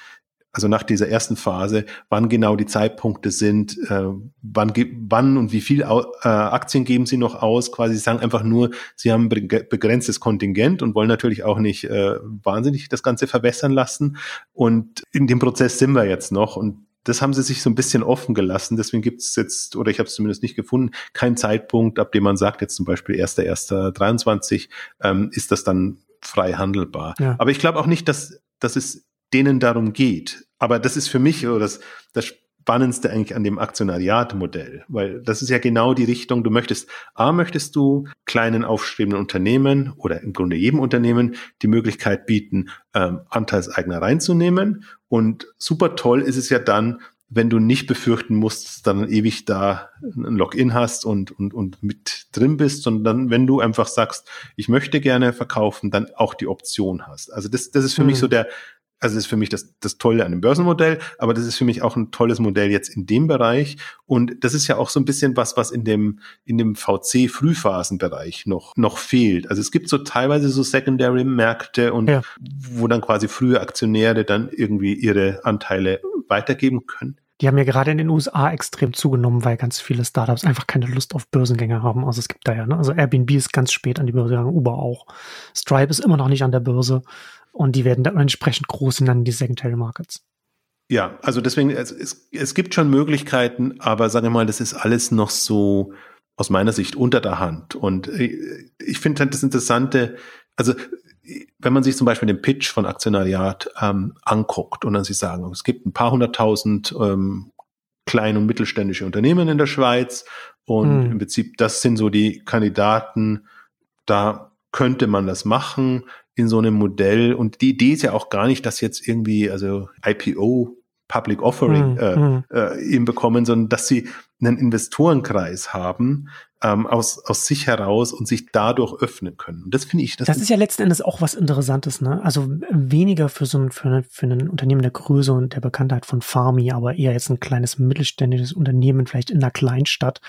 also nach dieser ersten Phase, wann genau die Zeitpunkte sind, äh, wann, wann und wie viel äh, Aktien geben sie noch aus. Quasi sie sagen einfach nur, sie haben begrenztes Kontingent und wollen natürlich auch nicht äh, wahnsinnig das Ganze verwässern lassen. Und in dem Prozess sind wir jetzt noch und das haben sie sich so ein bisschen offen gelassen. Deswegen gibt es jetzt, oder ich habe es zumindest nicht gefunden, keinen Zeitpunkt, ab dem man sagt, jetzt zum Beispiel 1.1.23 ähm, ist das dann frei handelbar. Ja. Aber ich glaube auch nicht, dass, dass es denen darum geht. Aber das ist für mich das, das Spannendste eigentlich an dem Aktionariatmodell, weil das ist ja genau die Richtung, du möchtest, A, möchtest du kleinen aufstrebenden Unternehmen oder im Grunde jedem Unternehmen die Möglichkeit bieten, ähm, Anteilseigner reinzunehmen. Und super toll ist es ja dann, wenn du nicht befürchten musst, dass dann ewig da ein Login hast und, und, und mit drin bist, sondern wenn du einfach sagst, ich möchte gerne verkaufen, dann auch die Option hast. Also das, das ist für mhm. mich so der, also das ist für mich das, das Tolle an dem Börsenmodell, aber das ist für mich auch ein tolles Modell jetzt in dem Bereich. Und das ist ja auch so ein bisschen was, was in dem, in dem VC-Frühphasenbereich noch, noch fehlt. Also es gibt so teilweise so Secondary-Märkte und ja. wo dann quasi frühe Aktionäre dann irgendwie ihre Anteile weitergeben können. Die haben ja gerade in den USA extrem zugenommen, weil ganz viele Startups einfach keine Lust auf Börsengänge haben. Also es gibt da ja, ne? Also Airbnb ist ganz spät an die Börse gegangen, Uber auch. Stripe ist immer noch nicht an der Börse. Und die werden dann entsprechend groß in dann die Secondary Markets. Ja, also deswegen, es, es, es gibt schon Möglichkeiten, aber sage mal, das ist alles noch so aus meiner Sicht unter der Hand. Und äh, ich finde halt das Interessante, also wenn man sich zum Beispiel den Pitch von Aktionariat ähm, anguckt und dann sie sagen, es gibt ein paar hunderttausend ähm, kleine und mittelständische Unternehmen in der Schweiz und hm. im Prinzip das sind so die Kandidaten, da könnte man das machen in so einem Modell. Und die Idee ist ja auch gar nicht, dass jetzt irgendwie, also IPO, Public Offering mhm. äh, hm. äh, eben bekommen, sondern dass sie einen Investorenkreis haben, ähm, aus, aus sich heraus und sich dadurch öffnen können. Und das finde ich. Das, das ist ja letzten Endes auch was Interessantes, ne? Also weniger für so ein, für, für ein Unternehmen der Größe und der Bekanntheit von Farmi, aber eher jetzt ein kleines mittelständisches Unternehmen, vielleicht in einer Kleinstadt,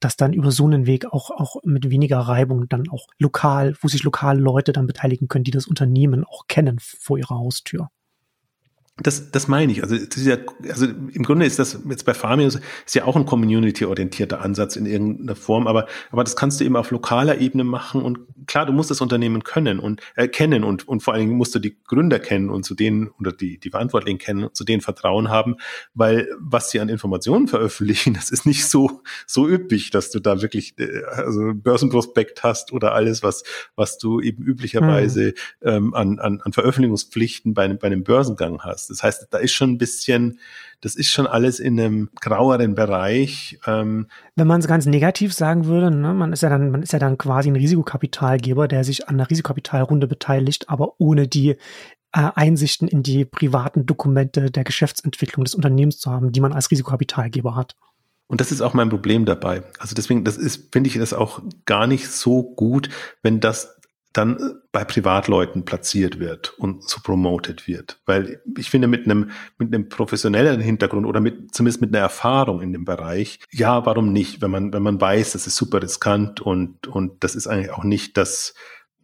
das dann über so einen Weg auch, auch mit weniger Reibung dann auch lokal, wo sich lokal Leute dann beteiligen können, die das Unternehmen auch kennen vor ihrer Haustür. Das, das meine ich. Also, das ist ja, also im Grunde ist das jetzt bei Farming ist ja auch ein community-orientierter Ansatz in irgendeiner Form, aber, aber das kannst du eben auf lokaler Ebene machen und klar, du musst das Unternehmen können und äh, kennen und, und vor allen Dingen musst du die Gründer kennen und zu denen oder die, die Verantwortlichen kennen und zu denen Vertrauen haben, weil was sie an Informationen veröffentlichen, das ist nicht so, so üppig, dass du da wirklich äh, also Börsenprospekt hast oder alles, was, was du eben üblicherweise hm. ähm, an, an, an Veröffentlichungspflichten bei, bei einem Börsengang hast hast. Das heißt, da ist schon ein bisschen, das ist schon alles in einem graueren Bereich. Ähm Wenn man es ganz negativ sagen würde, ne, man ist ja dann, man ist ja dann quasi ein Risikokapitalgeber, der sich an der Risikokapitalrunde beteiligt, aber ohne die äh, Einsichten in die privaten Dokumente der Geschäftsentwicklung des Unternehmens zu haben, die man als Risikokapitalgeber hat. Und das ist auch mein Problem dabei. Also deswegen, das ist, finde ich das auch gar nicht so gut, wenn das dann äh, bei Privatleuten platziert wird und so promoted wird. Weil ich finde, mit einem, mit einem professionellen Hintergrund oder mit, zumindest mit einer Erfahrung in dem Bereich, ja, warum nicht? Wenn man, wenn man weiß, das ist super riskant und, und das ist eigentlich auch nicht das,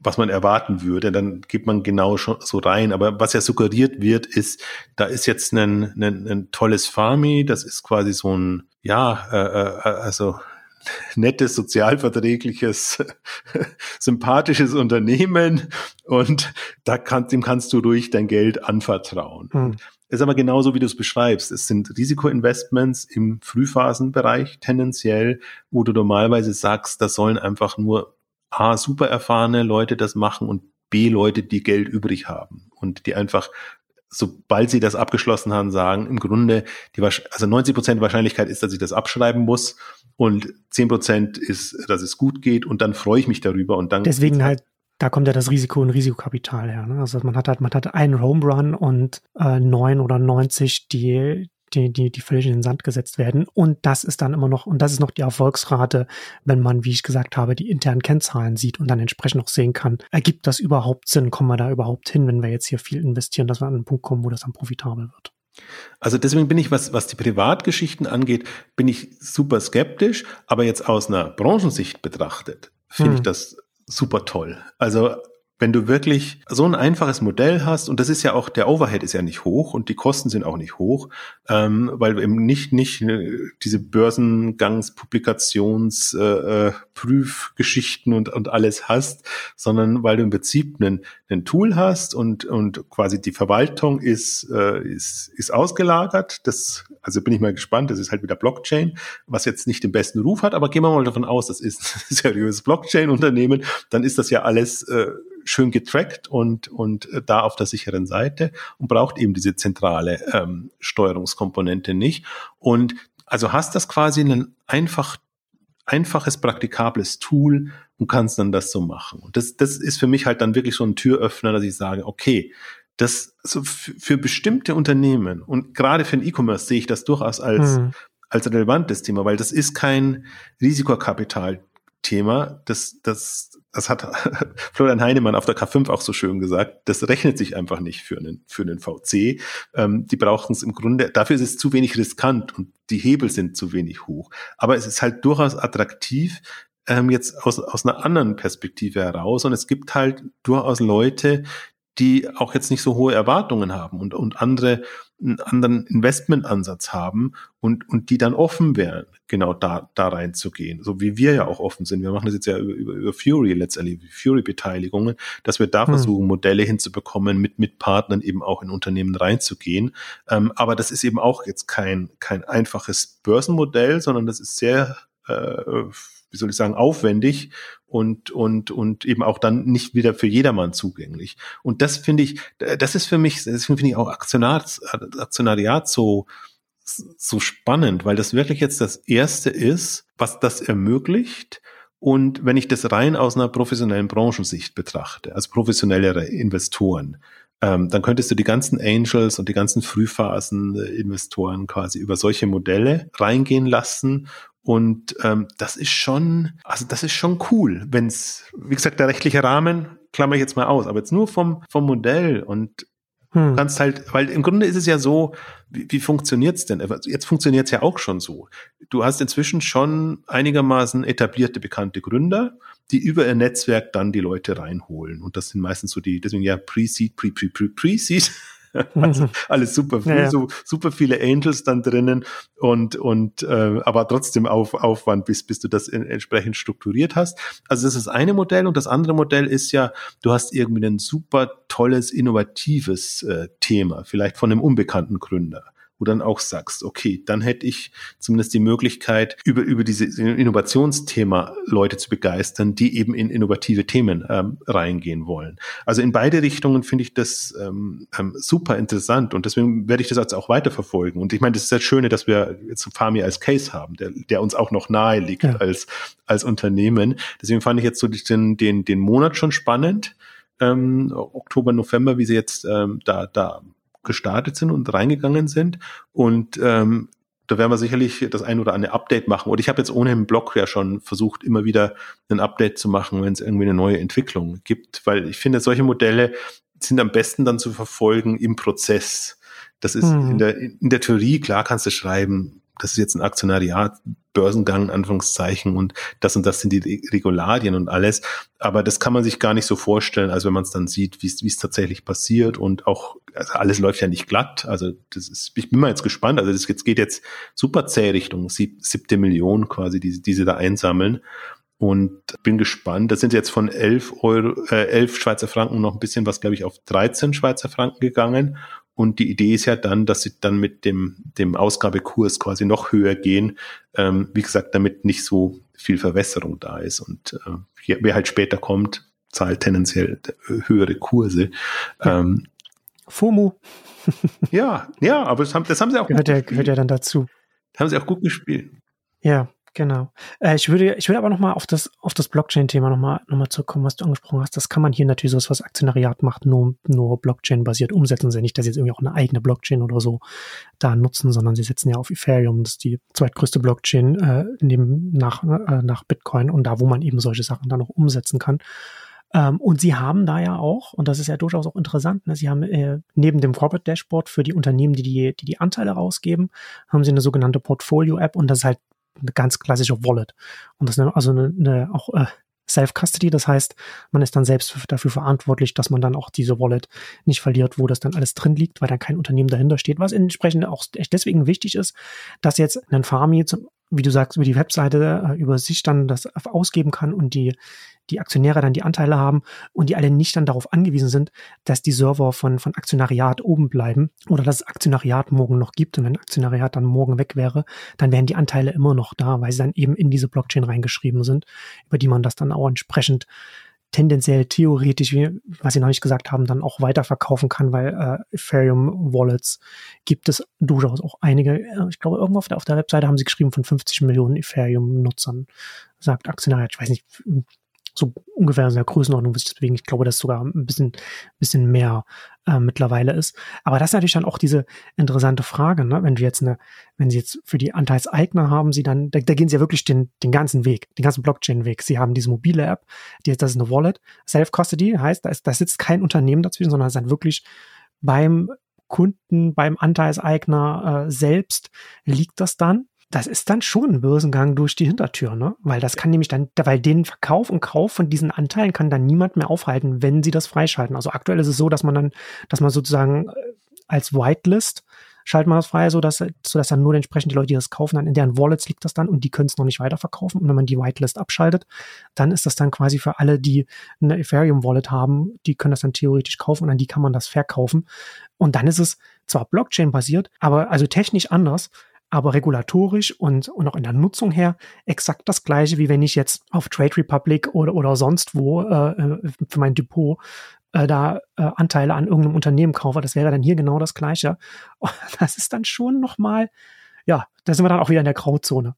was man erwarten würde, dann geht man genau schon so rein. Aber was ja suggeriert wird, ist, da ist jetzt ein, ein, ein tolles Farmi, das ist quasi so ein, ja, äh, äh, also nettes, sozialverträgliches, sympathisches Unternehmen und da kann, dem kannst du ruhig dein Geld anvertrauen. Hm. Ist aber genauso, wie du es beschreibst. Es sind Risikoinvestments im Frühphasenbereich tendenziell, wo du normalerweise sagst, da sollen einfach nur A, super erfahrene Leute das machen und B, Leute, die Geld übrig haben und die einfach sobald sie das abgeschlossen haben, sagen, im Grunde, die, also 90 Prozent Wahrscheinlichkeit ist, dass ich das abschreiben muss und 10 Prozent ist, dass es gut geht und dann freue ich mich darüber und dann. Deswegen halt, da kommt ja das Risiko und Risikokapital her. Ne? Also man hat halt, man hat einen Home Run und äh, neun oder 90, die, die, die, die völlig in den Sand gesetzt werden. Und das ist dann immer noch, und das ist noch die Erfolgsrate, wenn man, wie ich gesagt habe, die internen Kennzahlen sieht und dann entsprechend auch sehen kann, ergibt das überhaupt Sinn? Kommen wir da überhaupt hin, wenn wir jetzt hier viel investieren, dass wir an einen Punkt kommen, wo das dann profitabel wird? Also deswegen bin ich, was, was die Privatgeschichten angeht, bin ich super skeptisch, aber jetzt aus einer Branchensicht betrachtet, finde hm. ich das super toll. Also wenn du wirklich so ein einfaches Modell hast, und das ist ja auch, der Overhead ist ja nicht hoch und die Kosten sind auch nicht hoch, ähm, weil du eben nicht, nicht äh, diese Börsengangs-, Publikations-, äh, äh, Prüfgeschichten und, und alles hast, sondern weil du im Prinzip einen, einen Tool hast und, und quasi die Verwaltung ist, äh, ist, ist ausgelagert. Das, also bin ich mal gespannt, das ist halt wieder Blockchain, was jetzt nicht den besten Ruf hat, aber gehen wir mal davon aus, das ist ein seriöses Blockchain-Unternehmen, dann ist das ja alles äh, schön getrackt und, und äh, da auf der sicheren Seite und braucht eben diese zentrale ähm, Steuerungskomponente nicht. Und also hast das quasi ein einfach, einfaches, praktikables Tool und kannst dann das so machen. Und das, das ist für mich halt dann wirklich so ein Türöffner, dass ich sage, okay, das also für bestimmte Unternehmen und gerade für den E-Commerce sehe ich das durchaus als, hm. als relevantes Thema, weil das ist kein Risikokapital Thema, das, das, das hat Florian Heinemann auf der K5 auch so schön gesagt, das rechnet sich einfach nicht für einen, für einen VC. Ähm, die brauchen es im Grunde, dafür ist es zu wenig riskant und die Hebel sind zu wenig hoch. Aber es ist halt durchaus attraktiv, ähm, jetzt aus, aus einer anderen Perspektive heraus. Und es gibt halt durchaus Leute, die auch jetzt nicht so hohe Erwartungen haben und, und andere einen anderen Investmentansatz haben und, und die dann offen wären, genau da, da reinzugehen. So wie wir ja auch offen sind. Wir machen das jetzt ja über, über, über Fury letztendlich, Fury-Beteiligungen, dass wir da hm. versuchen, Modelle hinzubekommen, mit, mit Partnern eben auch in Unternehmen reinzugehen. Ähm, aber das ist eben auch jetzt kein, kein einfaches Börsenmodell, sondern das ist sehr, äh, wie soll ich sagen, aufwendig und, und, und eben auch dann nicht wieder für jedermann zugänglich. Und das finde ich, das ist für mich, das finde ich auch Aktionariat so, so spannend, weil das wirklich jetzt das erste ist, was das ermöglicht. Und wenn ich das rein aus einer professionellen Branchensicht betrachte, als professionellere Investoren, ähm, dann könntest du die ganzen Angels und die ganzen Frühphasen-Investoren quasi über solche Modelle reingehen lassen und ähm, das ist schon, also das ist schon cool, wenn es, wie gesagt, der rechtliche Rahmen, klammer ich jetzt mal aus, aber jetzt nur vom, vom Modell und hm. Du kannst halt, weil im Grunde ist es ja so, wie, wie funktioniert's denn? Jetzt funktioniert's ja auch schon so. Du hast inzwischen schon einigermaßen etablierte, bekannte Gründer, die über ihr Netzwerk dann die Leute reinholen. Und das sind meistens so die, deswegen ja Pre-Seed, Pre-Pre-Pre-Pre-Seed. pre pre pre seed also alles super viel, ja, so, super viele Angels dann drinnen und, und äh, aber trotzdem auf, Aufwand, bis, bis du das in, entsprechend strukturiert hast. Also das ist das eine Modell und das andere Modell ist ja, du hast irgendwie ein super tolles, innovatives äh, Thema, vielleicht von einem unbekannten Gründer wo dann auch sagst, okay, dann hätte ich zumindest die Möglichkeit, über, über dieses Innovationsthema Leute zu begeistern, die eben in innovative Themen ähm, reingehen wollen. Also in beide Richtungen finde ich das ähm, ähm, super interessant und deswegen werde ich das jetzt auch weiterverfolgen. Und ich meine, das ist das Schöne, dass wir jetzt Fami als Case haben, der, der uns auch noch nahe liegt ja. als, als Unternehmen. Deswegen fand ich jetzt so den, den, den Monat schon spannend ähm, Oktober, November, wie sie jetzt ähm, da, da gestartet sind und reingegangen sind. Und ähm, da werden wir sicherlich das ein oder andere Update machen. Und ich habe jetzt ohne im Blog ja schon versucht, immer wieder ein Update zu machen, wenn es irgendwie eine neue Entwicklung gibt, weil ich finde, solche Modelle sind am besten dann zu verfolgen im Prozess. Das ist mhm. in, der, in der Theorie, klar kannst du schreiben, das ist jetzt ein Aktionariat, Börsengang, Anführungszeichen, und das und das sind die Regularien und alles. Aber das kann man sich gar nicht so vorstellen, als wenn man es dann sieht, wie es tatsächlich passiert und auch, also alles läuft ja nicht glatt. Also das ist, ich bin mal jetzt gespannt. Also das geht jetzt super zäh Richtung sieb, siebte Million quasi, die, die sie da einsammeln. Und bin gespannt. Das sind jetzt von elf Euro, äh, elf Schweizer Franken noch ein bisschen was, glaube ich, auf 13 Schweizer Franken gegangen. Und die Idee ist ja dann, dass sie dann mit dem, dem Ausgabekurs quasi noch höher gehen. Ähm, wie gesagt, damit nicht so viel Verwässerung da ist. Und äh, wer halt später kommt, zahlt tendenziell höhere Kurse. Ja. Ähm, FOMO. ja, ja, aber das haben, das haben sie auch gehört gut ja, Gehört ja dann dazu. Das haben sie auch gut gespielt. Ja, Genau. Äh, ich würde, ich würde aber nochmal auf das, auf das Blockchain-Thema nochmal, noch mal zurückkommen, was du angesprochen hast. Das kann man hier natürlich so was Aktionariat macht, nur, nur Blockchain-basiert umsetzen. Sie nicht, dass sie jetzt irgendwie auch eine eigene Blockchain oder so da nutzen, sondern sie setzen ja auf Ethereum. Das ist die zweitgrößte Blockchain, äh, neben, nach, äh, nach Bitcoin und da, wo man eben solche Sachen dann noch umsetzen kann. Ähm, und sie haben da ja auch, und das ist ja durchaus auch interessant, ne, sie haben äh, neben dem Corporate Dashboard für die Unternehmen, die die, die die Anteile rausgeben, haben sie eine sogenannte Portfolio-App und das ist halt eine ganz klassische Wallet. Und das ist also eine, eine auch äh, Self-Custody, das heißt, man ist dann selbst dafür verantwortlich, dass man dann auch diese Wallet nicht verliert, wo das dann alles drin liegt, weil dann kein Unternehmen dahinter steht, was entsprechend auch deswegen wichtig ist, dass jetzt ein Farmi, wie du sagst, über die Webseite äh, über sich dann das ausgeben kann und die die Aktionäre dann die Anteile haben und die alle nicht dann darauf angewiesen sind, dass die Server von, von Aktionariat oben bleiben oder dass es Aktionariat morgen noch gibt. Und wenn Aktionariat dann morgen weg wäre, dann wären die Anteile immer noch da, weil sie dann eben in diese Blockchain reingeschrieben sind, über die man das dann auch entsprechend tendenziell theoretisch, was Sie noch nicht gesagt haben, dann auch weiterverkaufen kann, weil äh, Ethereum Wallets gibt es durchaus auch einige. Äh, ich glaube, irgendwo auf der, auf der Webseite haben sie geschrieben von 50 Millionen Ethereum-Nutzern, sagt Aktionariat. Ich weiß nicht, so ungefähr in der Größenordnung, deswegen ich glaube, dass sogar ein bisschen, bisschen mehr äh, mittlerweile ist. Aber das ist natürlich dann auch diese interessante Frage, ne? wenn du jetzt eine, wenn sie jetzt für die Anteilseigner haben, sie dann, da, da gehen sie ja wirklich den, den ganzen Weg, den ganzen Blockchain-Weg. Sie haben diese mobile App, die, das ist eine Wallet, Self-Custody heißt, da, ist, da sitzt kein Unternehmen dazwischen, sondern es ist dann wirklich beim Kunden, beim Anteilseigner äh, selbst liegt das dann das ist dann schon ein Börsengang durch die Hintertür, ne? Weil das kann nämlich dann, weil den Verkauf und Kauf von diesen Anteilen kann dann niemand mehr aufhalten, wenn sie das freischalten. Also aktuell ist es so, dass man dann, dass man sozusagen äh, als Whitelist schaltet man das frei, so dass, so dass dann nur entsprechend die Leute, die das kaufen, dann in deren Wallets liegt das dann und die können es noch nicht weiterverkaufen. Und wenn man die Whitelist abschaltet, dann ist das dann quasi für alle, die eine Ethereum Wallet haben, die können das dann theoretisch kaufen und an die kann man das verkaufen. Und dann ist es zwar Blockchain basiert, aber also technisch anders aber regulatorisch und, und auch in der Nutzung her exakt das gleiche, wie wenn ich jetzt auf Trade Republic oder, oder sonst wo äh, äh, für mein Depot äh, da äh, Anteile an irgendeinem Unternehmen kaufe. Das wäre dann hier genau das gleiche. das ist dann schon nochmal, ja, da sind wir dann auch wieder in der Grauzone.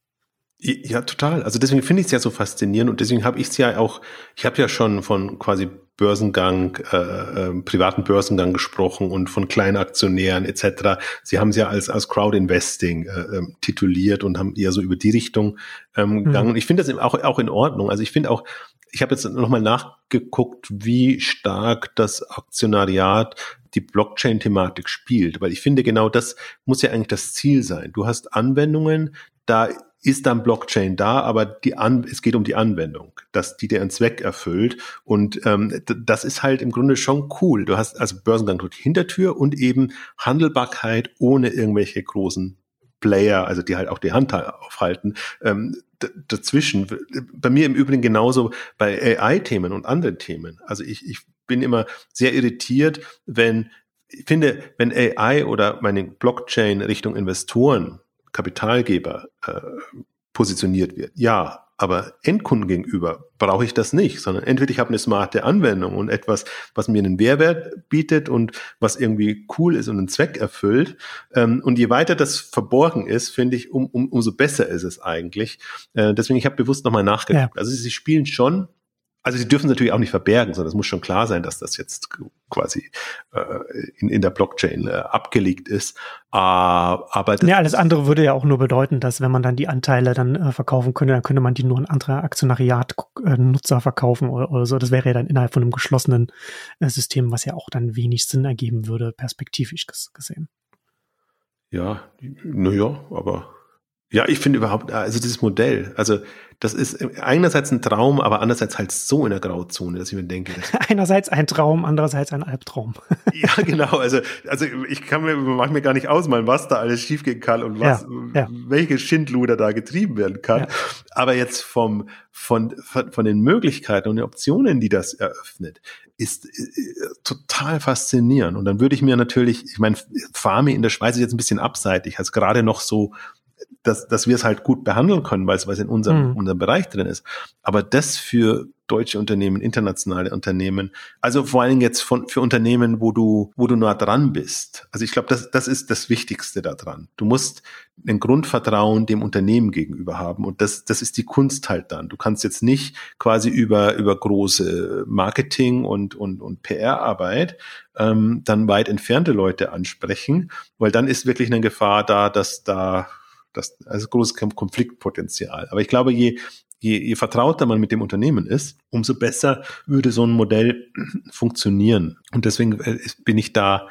Ja, total. Also deswegen finde ich es ja so faszinierend und deswegen habe ich es ja auch, ich habe ja schon von quasi Börsengang, äh, äh, privaten Börsengang gesprochen und von kleinen Aktionären etc. Sie haben es ja als, als Crowd Investing äh, ähm, tituliert und haben eher so über die Richtung ähm, mhm. gegangen. Ich finde das auch, auch in Ordnung. Also ich finde auch, ich habe jetzt nochmal nachgeguckt, wie stark das Aktionariat die Blockchain-Thematik spielt, weil ich finde, genau das muss ja eigentlich das Ziel sein. Du hast Anwendungen, da ist dann Blockchain da, aber die An es geht um die Anwendung, dass die deren Zweck erfüllt. Und ähm, das ist halt im Grunde schon cool. Du hast also Börsengang durch die Hintertür und eben Handelbarkeit ohne irgendwelche großen Player, also die halt auch die Hand aufhalten. Ähm, dazwischen. Bei mir im Übrigen genauso bei AI-Themen und anderen Themen. Also ich, ich bin immer sehr irritiert, wenn ich finde, wenn AI oder meine Blockchain Richtung Investoren Kapitalgeber äh, positioniert wird. Ja, aber Endkunden gegenüber brauche ich das nicht, sondern entweder ich habe eine smarte Anwendung und etwas, was mir einen Mehrwert bietet und was irgendwie cool ist und einen Zweck erfüllt. Ähm, und je weiter das verborgen ist, finde ich, um, um, umso besser ist es eigentlich. Äh, deswegen, ich habe bewusst nochmal nachgedacht. Ja. Also sie spielen schon Also sie dürfen natürlich auch nicht verbergen, sondern es muss schon klar sein, dass das jetzt quasi äh, in, in der Blockchain äh, abgelegt ist. Äh, aber ja, alles andere würde ja auch nur bedeuten, dass wenn man dann die Anteile dann äh, verkaufen könnte, dann könnte man die nur an andere Aktionariat-Nutzer äh, verkaufen oder, oder so. Das wäre ja dann innerhalb von einem geschlossenen äh, System, was ja auch dann wenig Sinn ergeben würde, perspektivisch gesehen. Ja, naja, aber ja, ich finde überhaupt, also dieses Modell, also das ist einerseits ein Traum, aber andererseits halt so in der Grauzone, dass ich mir denke. einerseits ein Traum, andererseits ein Albtraum. ja, genau. Also, also ich kann mir, mach mir gar nicht ausmalen, was da alles schiefgehen kann und was, ja, ja. welche Schindluder da getrieben werden kann. Ja. Aber jetzt vom, von, von, von den Möglichkeiten und den Optionen, die das eröffnet, ist äh, total faszinierend. Und dann würde ich mir natürlich, ich meine, Farmi in der Schweiz ist jetzt ein bisschen abseitig, also gerade noch so dass, dass wir es halt gut behandeln können, weil es, weil es in unserem, mhm. unserem Bereich drin ist. Aber das für deutsche Unternehmen, internationale Unternehmen, also vor allen Dingen jetzt von, für Unternehmen, wo du, wo du nah dran bist. Also ich glaube, das, das ist das Wichtigste daran. Du musst ein Grundvertrauen dem Unternehmen gegenüber haben und das, das ist die Kunst halt dann. Du kannst jetzt nicht quasi über, über große Marketing und, und, und PR-Arbeit ähm, dann weit entfernte Leute ansprechen, weil dann ist wirklich eine Gefahr da, dass da das, also großes Konfliktpotenzial. Aber ich glaube, je, je, je vertrauter man mit dem Unternehmen ist, umso besser würde so ein Modell funktionieren. Und deswegen äh, bin ich da,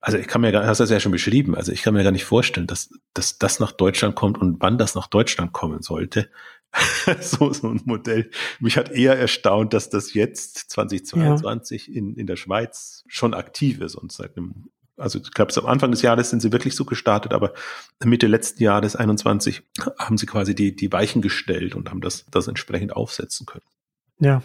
also ich kann mir gar, hast das ja schon beschrieben, also ich kann mir gar nicht vorstellen, dass, dass das nach Deutschland kommt und wann das nach Deutschland kommen sollte. so, so ein Modell. Mich hat eher erstaunt, dass das jetzt 2022 ja. in, in der Schweiz schon aktiv ist und seit einem also ich glaube, am Anfang des Jahres sind sie wirklich so gestartet, aber Mitte letzten Jahres 21 haben sie quasi die, die Weichen gestellt und haben das, das entsprechend aufsetzen können. Ja,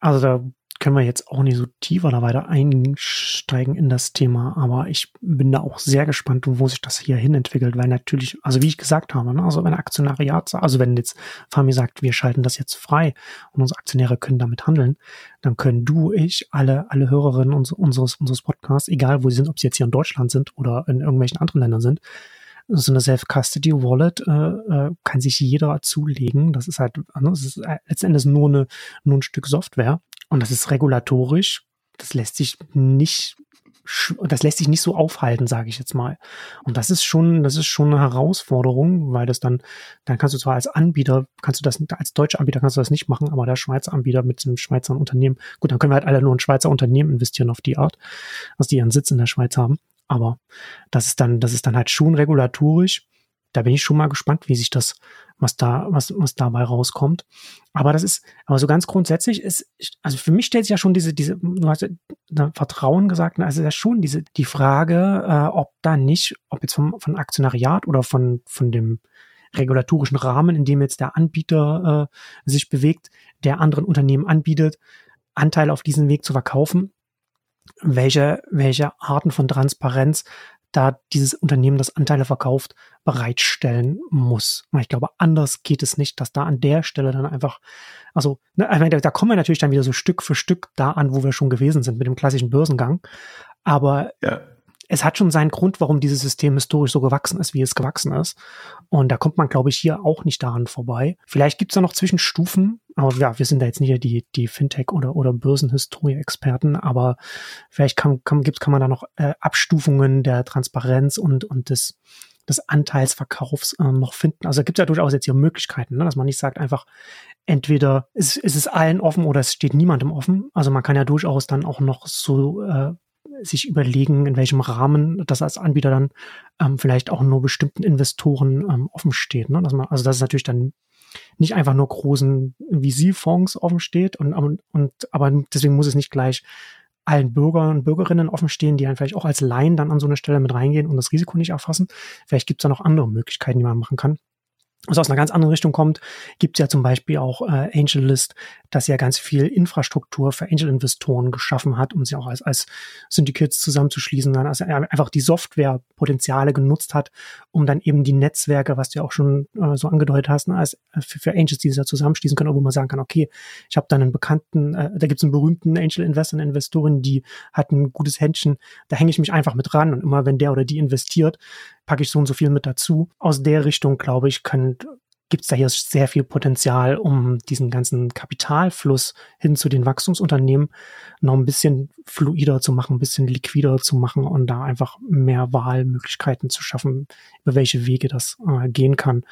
also da können wir jetzt auch nicht so tiefer da weiter einsteigen in das Thema, aber ich bin da auch sehr gespannt, wo sich das hier hin entwickelt, weil natürlich, also wie ich gesagt habe, ne, also wenn Aktionariat, also wenn jetzt Fami sagt, wir schalten das jetzt frei und unsere Aktionäre können damit handeln, dann können du, ich, alle, alle Hörerinnen unseres, unseres Podcasts, egal wo sie sind, ob sie jetzt hier in Deutschland sind oder in irgendwelchen anderen Ländern sind, so eine Self-Custody-Wallet äh, äh, kann sich jeder zulegen. Das ist halt, ne, das ist äh, letztendlich nur, eine, nur ein Stück Software. Und das ist regulatorisch. Das lässt sich nicht das lässt sich nicht so aufhalten, sage ich jetzt mal. Und das ist schon, das ist schon eine Herausforderung, weil das dann, dann kannst du zwar als Anbieter, kannst du das, als deutscher Anbieter kannst du das nicht machen, aber der Schweizer Anbieter mit dem Schweizer Unternehmen, gut, dann können wir halt alle nur in Schweizer Unternehmen investieren auf die Art, dass die ihren Sitz in der Schweiz haben. Aber das ist dann, das ist dann halt schon regulatorisch. Da bin ich schon mal gespannt, wie sich das, was da, was, was dabei rauskommt. Aber das ist, aber so ganz grundsätzlich ist, also für mich stellt sich ja schon diese, diese, du hast ja Vertrauen gesagt, also ja schon diese, die Frage, äh, ob da nicht, ob jetzt vom, von Aktionariat oder von, von dem regulatorischen Rahmen, in dem jetzt der Anbieter äh, sich bewegt, der anderen Unternehmen anbietet, Anteile auf diesen Weg zu verkaufen, welche, welche Arten von Transparenz da dieses Unternehmen, das Anteile verkauft, bereitstellen muss. Ich glaube, anders geht es nicht, dass da an der Stelle dann einfach, also ne, da kommen wir natürlich dann wieder so Stück für Stück da an, wo wir schon gewesen sind mit dem klassischen Börsengang. Aber ja es hat schon seinen Grund, warum dieses System historisch so gewachsen ist, wie es gewachsen ist. Und da kommt man, glaube ich, hier auch nicht daran vorbei. Vielleicht gibt es da noch Zwischenstufen, aber ja, wir sind da jetzt nicht die, die Fintech- oder, oder Börsenhistorie-Experten, aber vielleicht kann, kann, gibt's, kann man da noch äh, Abstufungen der Transparenz und, und des, des Anteilsverkaufs äh, noch finden. Also gibt es ja durchaus jetzt hier Möglichkeiten, ne? dass man nicht sagt einfach, entweder ist, ist es allen offen oder es steht niemandem offen. Also man kann ja durchaus dann auch noch so äh, sich überlegen, in welchem Rahmen das als Anbieter dann ähm, vielleicht auch nur bestimmten Investoren ähm, offen steht. Ne? Dass man, also dass es natürlich dann nicht einfach nur großen VC-Fonds offen steht und, und, und aber deswegen muss es nicht gleich allen Bürgern und Bürgerinnen offen stehen, die dann vielleicht auch als Laien dann an so eine Stelle mit reingehen und das Risiko nicht erfassen. Vielleicht gibt es da noch andere Möglichkeiten, die man machen kann was aus einer ganz anderen Richtung kommt, gibt es ja zum Beispiel auch äh, AngelList, das ja ganz viel Infrastruktur für Angel-Investoren geschaffen hat, um sie auch als, als Syndicates zusammenzuschließen, dann also einfach die Softwarepotenziale genutzt hat, um dann eben die Netzwerke, was du ja auch schon äh, so angedeutet hast, ne, als äh, für, für Angels, die sich da zusammenschließen können, wo man sagen kann, okay, ich habe dann einen bekannten, äh, da gibt es einen berühmten Angel-Investor, eine Investorin, die hat ein gutes Händchen, da hänge ich mich einfach mit ran und immer wenn der oder die investiert, packe ich so und so viel mit dazu. Aus der Richtung, glaube ich, können gibt es da hier sehr viel Potenzial, um diesen ganzen Kapitalfluss hin zu den Wachstumsunternehmen noch ein bisschen fluider zu machen, ein bisschen liquider zu machen und da einfach mehr Wahlmöglichkeiten zu schaffen, über welche Wege das äh, gehen kann,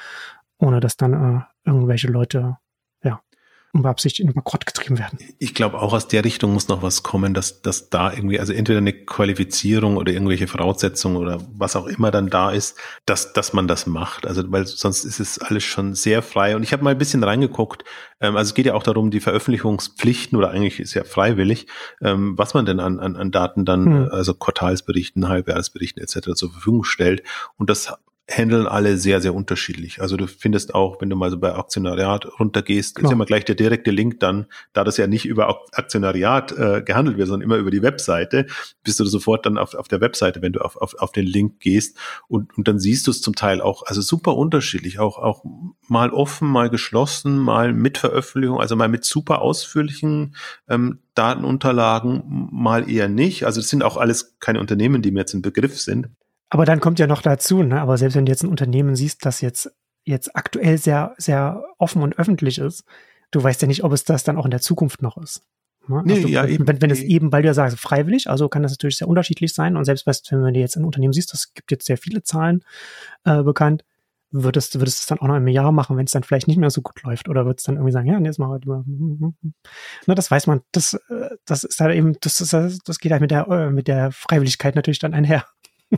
ohne dass dann äh, irgendwelche Leute unbeabsichtigt in Bankrott getrieben werden. Ich glaube, auch aus der Richtung muss noch was kommen, dass, dass da irgendwie, also entweder eine Qualifizierung oder irgendwelche Voraussetzungen oder was auch immer dann da ist, dass, dass man das macht. Also, weil sonst ist es alles schon sehr frei. Und ich habe mal ein bisschen reingeguckt, ähm, also es geht ja auch darum, die Veröffentlichungspflichten oder eigentlich ist ja freiwillig, ähm, was man denn an, an, an Daten dann, hm. also Quartalsberichten, Halbjahresberichten etc. zur Verfügung stellt. Und das handeln alle sehr, sehr unterschiedlich. Also du findest auch, wenn du mal so bei Aktionariat runtergehst, Klar. ist ja mal gleich der direkte Link dann, da das ja nicht über Aktionariat äh, gehandelt wird, sondern immer über die Webseite, bist du sofort dann auf, auf der Webseite, wenn du auf, auf, auf den Link gehst und, und dann siehst du es zum Teil auch, also super unterschiedlich, auch, auch mal offen, mal geschlossen, mal mit Veröffentlichung, also mal mit super ausführlichen ähm, Datenunterlagen, mal eher nicht. Also es sind auch alles keine Unternehmen, die mir jetzt ein Begriff sind. Aber dann kommt ja noch dazu, ne? aber selbst wenn du jetzt ein Unternehmen siehst, das jetzt, jetzt aktuell sehr, sehr offen und öffentlich ist, du weißt ja nicht, ob es das dann auch in der Zukunft noch ist. Ne? Nee, also, ja, eben, wenn, wenn es eben, weil du ja sagst, freiwillig, also kann das natürlich sehr unterschiedlich sein. Und selbst wenn du jetzt ein Unternehmen siehst, das gibt jetzt sehr viele Zahlen äh, bekannt, würdest, würdest du es dann auch noch im Jahr machen, wenn es dann vielleicht nicht mehr so gut läuft? Oder würdest du dann irgendwie sagen, ja, jetzt machen wir mal. Na, das weiß man. Das, äh, das ist halt eben, das, ist, das geht halt mit der, äh, mit der Freiwilligkeit natürlich dann einher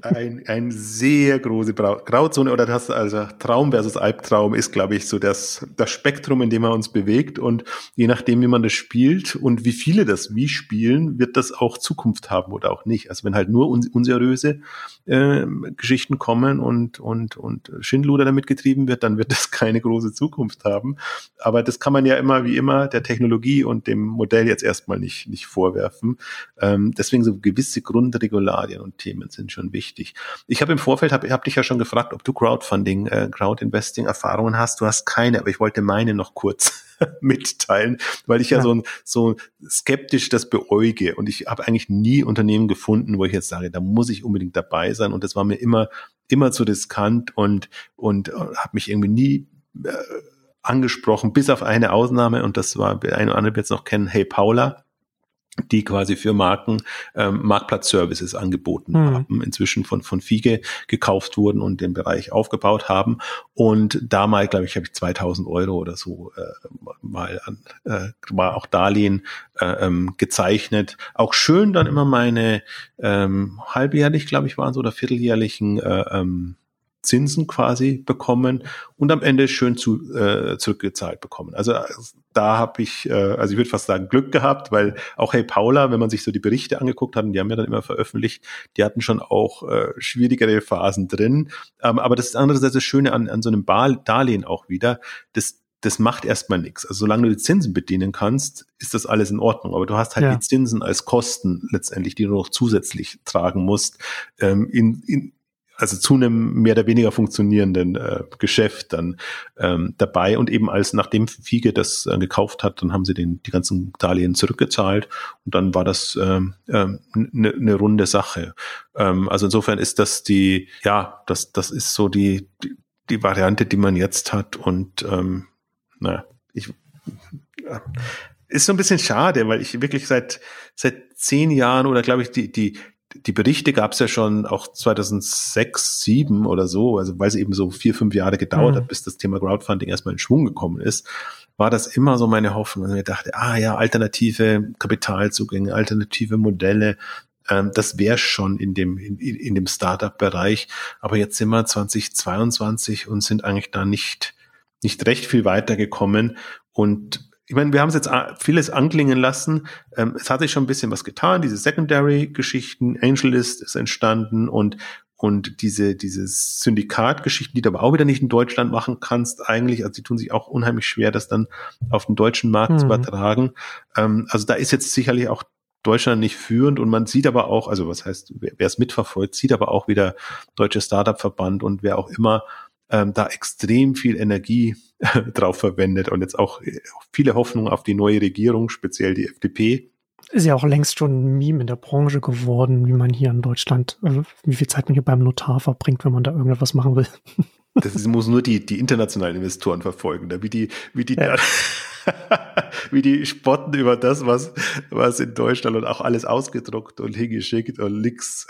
ein, ein sehr große Grauzone oder das also Traum versus Albtraum ist, glaube ich, so das, das Spektrum, in dem man uns bewegt und je nachdem, wie man das spielt und wie viele das wie spielen, wird das auch Zukunft haben oder auch nicht. Also wenn halt nur un unseriöse äh, Geschichten kommen und und und Schindluder damit getrieben wird, dann wird das keine große Zukunft haben. Aber das kann man ja immer wie immer der Technologie und dem Modell jetzt erstmal nicht nicht vorwerfen. Ähm, deswegen so gewisse Grundregularien und Themen sind schon wichtig wichtig. Ich habe im Vorfeld, habe hab dich ja schon gefragt, ob du Crowdfunding, äh, Crowdinvesting-Erfahrungen hast. Du hast keine, aber ich wollte meine noch kurz mitteilen, weil ich ja, ja, so, so skeptisch das beäuge. Und ich habe eigentlich nie Unternehmen gefunden, wo ich jetzt sage, da muss ich unbedingt dabei sein. Und das war mir immer immer zu riskant und und äh, habe mich irgendwie nie äh, angesprochen, bis auf eine Ausnahme. Und das war, ein oder andere jetzt noch kennen, Hey Paula, die quasi für Marken ähm, Marktplatzservices angeboten mhm. haben, inzwischen von von Fiege gekauft wurden und den Bereich aufgebaut haben. Und da mal, glaube ich, habe ich 2000 Euro oder so äh, mal an, äh, war auch Darlehen äh, ähm, gezeichnet. Auch schön dann immer meine ähm, halbjährlich, glaube ich, waren so oder vierteljährlichen äh, ähm, Zinsen quasi bekommen und am Ende schön zu, äh, zurückgezahlt bekommen. Also da habe ich, äh, also ich würde fast sagen, Glück gehabt, weil auch Hey Paula, wenn man sich so die Berichte angeguckt hat, und die haben ja dann immer veröffentlicht, die hatten schon auch äh, schwierigere Phasen drin. Ähm, aber das ist andererseits das Schöne an, an so einem Darlehen auch wieder, das das macht erstmal nichts. Also solange du die Zinsen bedienen kannst, ist das alles in Ordnung. Aber du hast halt ja. die Zinsen als Kosten letztendlich, die du noch zusätzlich tragen musst, ähm, in, in, also zu einem mehr oder weniger funktionierenden äh, Geschäft dann ähm, dabei. Und eben als nachdem Fiege das äh, gekauft hat, dann haben sie den die ganzen Darlehen zurückgezahlt. Und dann war das ähm, ähm, ne eine runde Sache. Ähm, also insofern ist das die ja das das ist so die die, Variante, die man jetzt hat. Und ähm, naja, ich ist so ein bisschen schade, weil ich wirklich seit seit zehn Jahren oder glaube ich die die die Berichte gab es ja schon auch 2006, 2007 oder so, also weil es eben so vier, fünf Jahre gedauert mhm. hat, bis das Thema Crowdfunding erstmal in Schwung gekommen ist, war das immer so meine Hoffnung, und ich dachte, ah ja, alternative Kapitalzugänge, alternative Modelle, ähm, das wäre schon in dem, in, in dem Startup-Bereich. Aber jetzt sind wir 2022 und sind eigentlich da nicht, nicht recht viel weitergekommen. Und ich meine, wir haben es jetzt vieles anklingen lassen. Ähm, es hat sich schon ein bisschen was getan. Diese Secondary-Geschichten, AngelList ist entstanden und und diese diese Syndikat-Geschichten, die du aber auch wieder nicht in Deutschland machen kannst, eigentlich, also die tun sich auch unheimlich schwer, das dann auf den deutschen Markt mhm. zu übertragen. Ähm, also da ist jetzt sicherlich auch Deutschland nicht führend und man sieht aber auch, also was heißt, wer es mitverfolgt, sieht aber auch wieder deutsche Startup-Verband und wer auch immer ähm, da extrem viel Energie drauf verwendet und jetzt auch äh, viele Hoffnung auf die neue Regierung, speziell die FDP. Ist ja auch längst schon ein Meme in der Branche geworden, wie man hier in Deutschland, äh, wie viel Zeit man hier beim Notar verbringt, wenn man da irgendetwas machen will. Das muss nur die, die internationalen Investoren verfolgen, wie die, wie die, ja. wie die spotten über das, was, was in Deutschland und auch alles ausgedruckt und hingeschickt und nix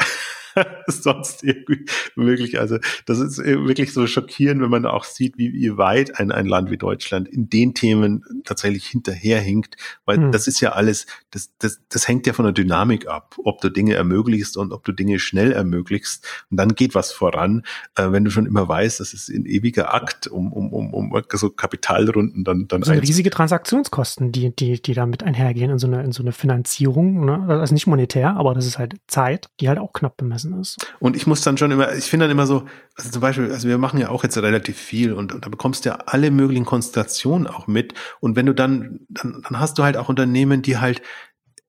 sonst irgendwie möglich. Also das ist wirklich so schockierend, wenn man auch sieht, wie, wie weit ein, ein Land wie Deutschland in den Themen tatsächlich hinterherhinkt, weil hm. das ist ja alles, das, das, das hängt ja von der Dynamik ab, ob du Dinge ermöglichst und ob du Dinge schnell ermöglichst. Und dann geht was voran, äh, wenn du schon immer weißt, das ist ein ewiger Akt, um, um, um, um so Kapitalrunden dann, dann so riesige Transaktionskosten, die, die, die damit einhergehen in so eine, in so eine Finanzierung. Ne? Das ist nicht monetär, aber das ist halt Zeit, die halt auch knapp bemessen ist. Und ich muss dann schon immer, ich finde dann immer so, also zum Beispiel, also wir machen ja auch jetzt relativ viel und, und da bekommst du ja alle möglichen Konstellationen auch mit. Und wenn du dann, dann, dann hast du halt auch Unternehmen, die halt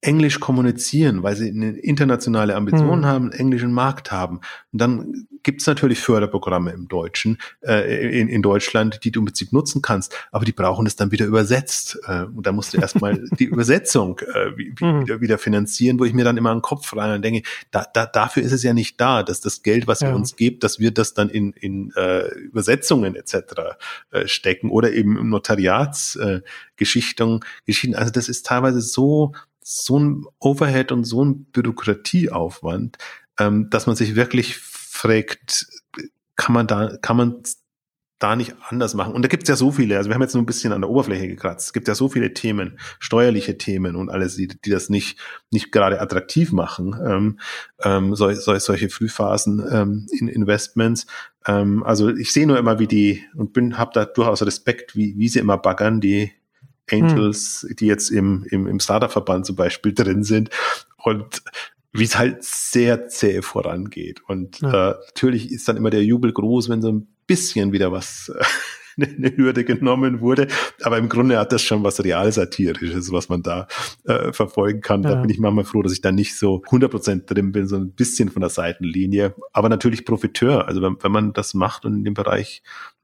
Englisch kommunizieren, weil sie eine internationale Ambition mhm. haben, einen englischen Markt haben. Und dann gibt es natürlich Förderprogramme im Deutschen, äh, in, in Deutschland, die du im Prinzip nutzen kannst, aber die brauchen es dann wieder übersetzt. Äh, und da musst du erstmal die Übersetzung äh, mhm. wieder, wieder finanzieren, wo ich mir dann immer einen Kopf rein und denke, da, da, dafür ist es ja nicht da, dass das Geld, was ja. ihr uns gebt, dass wir das dann in, in äh, Übersetzungen etc. Äh, stecken oder eben im Notariatsgeschichten. Äh, Geschichten. Also das ist teilweise so so ein Overhead und so ein Bürokratieaufwand, ähm, dass man sich wirklich fragt, kann man da, kann man da nicht anders machen? Und da gibt es ja so viele, also wir haben jetzt nur ein bisschen an der Oberfläche gekratzt. Es gibt ja so viele Themen, steuerliche Themen und alles, die, die das nicht, nicht gerade attraktiv machen, ähm, ähm, sol, sol, solche Frühphasen ähm, in Investments. Ähm, also ich sehe nur immer, wie die, und bin, habe da durchaus Respekt, wie, wie sie immer baggern, die, Angels, hm. die jetzt im, im, im Startup-Verband zum Beispiel drin sind und wie es halt sehr zäh vorangeht. Und ja. äh, natürlich ist dann immer der Jubel groß, wenn so ein bisschen wieder was äh, eine Hürde genommen wurde. Aber im Grunde hat das schon was Realsatirisches, was man da äh, verfolgen kann. Ja. Da bin ich manchmal froh, dass ich da nicht so 100% drin bin, so ein bisschen von der Seitenlinie. Aber natürlich Profiteur. Also wenn, wenn man das macht und in dem Bereich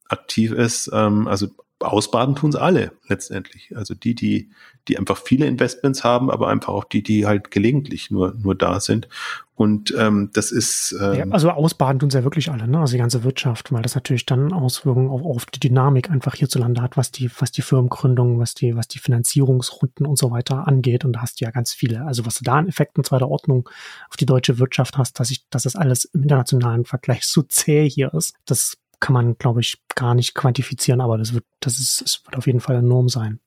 aktiv ist, ähm, also ausbaden tun es alle letztendlich. Also die, die, die einfach viele Investments haben, aber einfach auch die, die halt gelegentlich nur, nur da sind. Und ähm, das ist ähm, ja, also ausbaden tun sie ja wirklich alle, ne? Also die ganze Wirtschaft, weil das natürlich dann Auswirkungen auf, auf die Dynamik einfach hierzulande hat, was die, was die Firmengründung, was die, was die Finanzierungsrunden und so weiter angeht. Und da hast du ja ganz viele. Also was du da an Effekten zweiter Ordnung auf die deutsche Wirtschaft hast, dass ich, dass das alles im internationalen Vergleich so zäh hier ist, das kann man, glaube ich, gar nicht quantifizieren, aber das wird, das ist, es wird auf jeden Fall enorm sein.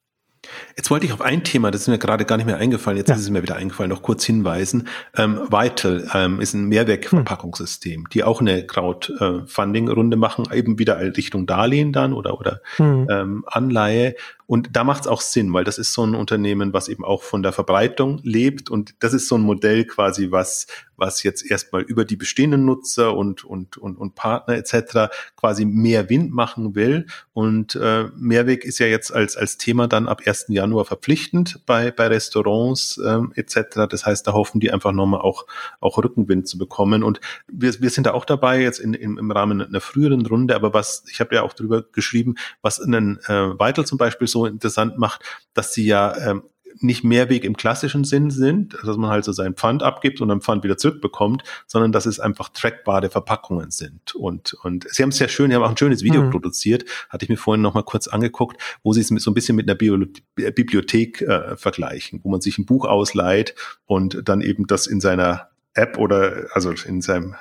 Jetzt wollte ich auf ein Thema, das ist mir gerade gar nicht mehr eingefallen, jetzt ja. ist es mir wieder eingefallen, noch kurz hinweisen. Ähm, Vital ähm, ist ein Mehrwegverpackungssystem, hm. die auch eine Crowdfunding-Runde machen, eben wieder Richtung Darlehen dann oder, oder hm. ähm, Anleihe. Und da macht es auch Sinn, weil das ist so ein Unternehmen, was eben auch von der Verbreitung lebt. Und das ist so ein Modell quasi, was, was jetzt erstmal über die bestehenden Nutzer und, und, und, und Partner etc. quasi mehr Wind machen will. Und äh, Mehrweg ist ja jetzt als, als Thema dann ab 1. Januar verpflichtend bei, bei Restaurants ähm, etc. Das heißt, da hoffen die einfach nochmal auch, auch Rückenwind zu bekommen. Und wir, wir sind da auch dabei, jetzt in, in, im Rahmen einer früheren Runde, aber was, ich habe ja auch drüber geschrieben, was einen äh, Vital zum Beispiel so so interessant macht, dass sie ja ähm, nicht Mehrweg im klassischen Sinn sind, dass man halt so seinen Pfand abgibt und dann Pfand wieder zurückbekommt, sondern dass es einfach trackbare Verpackungen sind. Und, und sie haben es sehr schön, sie haben auch ein schönes Video mhm. produziert, hatte ich mir vorhin noch mal kurz angeguckt, wo sie es so ein bisschen mit einer Bio Bibliothek äh, vergleichen, wo man sich ein Buch ausleiht und dann eben das in seiner App oder also in seinem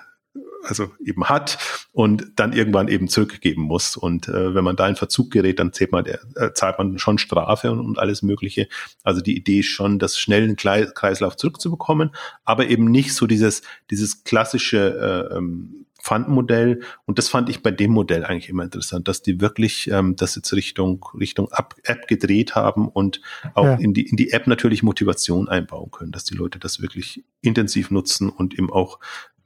also eben hat und dann irgendwann eben zurückgeben muss. Und äh, wenn man da in Verzug gerät, dann zählt man, äh, zahlt man schon Strafe und, und alles Mögliche. Also die Idee ist schon, das schnell in den Kreislauf zurückzubekommen, aber eben nicht so dieses, dieses klassische äh, ähm, Pfandmodell. Und das fand ich bei dem Modell eigentlich immer interessant, dass die wirklich ähm, das jetzt Richtung, Richtung App, App gedreht haben und auch ja. in, die, in die App natürlich Motivation einbauen können, dass die Leute das wirklich intensiv nutzen und eben auch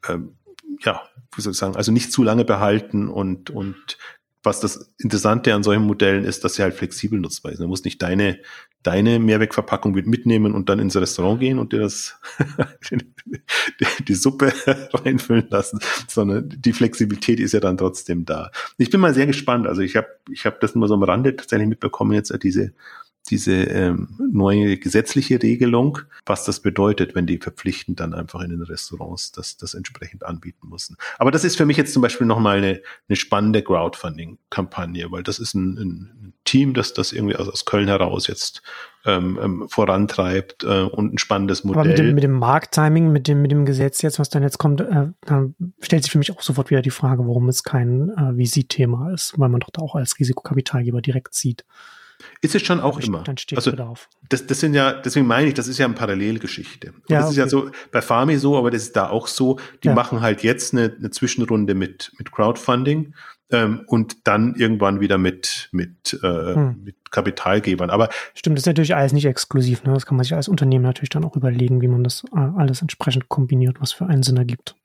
ähm, ja, wie soll ich sagen, also nicht zu lange behalten und, und was das Interessante an solchen Modellen ist, dass sie halt flexibel nutzbar sind. Du musst nicht deine, deine Mehrwegverpackung mitnehmen und dann ins Restaurant gehen und dir das, die Suppe reinfüllen lassen, sondern die Flexibilität ist ja dann trotzdem da. Ich bin mal sehr gespannt. Also ich habe, ich habe das nur so am Rande tatsächlich mitbekommen jetzt, diese, diese ähm, neue gesetzliche Regelung, was das bedeutet, wenn die verpflichtend dann einfach in den Restaurants das, das entsprechend anbieten müssen. Aber das ist für mich jetzt zum Beispiel nochmal eine, eine spannende Crowdfunding-Kampagne, weil das ist ein, ein Team, das das irgendwie aus, aus Köln heraus jetzt ähm, ähm, vorantreibt äh, und ein spannendes Modell. Aber mit dem, mit dem Markttiming, mit dem, mit dem Gesetz jetzt, was dann jetzt kommt, äh, dann stellt sich für mich auch sofort wieder die Frage, warum es kein äh, VC-Thema ist, weil man doch da auch als Risikokapitalgeber direkt sieht. Ist es schon auch dann immer. Dann steht also, Bedarf. Das, das sind ja, deswegen meine ich, das ist ja eine Parallelgeschichte. Und ja, das okay. ist ja so bei Farmi so, aber das ist da auch so. Die ja. machen halt jetzt eine, eine Zwischenrunde mit, mit Crowdfunding ähm, und dann irgendwann wieder mit, mit, äh, hm. mit Kapitalgebern. Aber stimmt, das ist natürlich alles nicht exklusiv. Ne? Das kann man sich als Unternehmen natürlich dann auch überlegen, wie man das äh, alles entsprechend kombiniert, was für einen Sinn ergibt.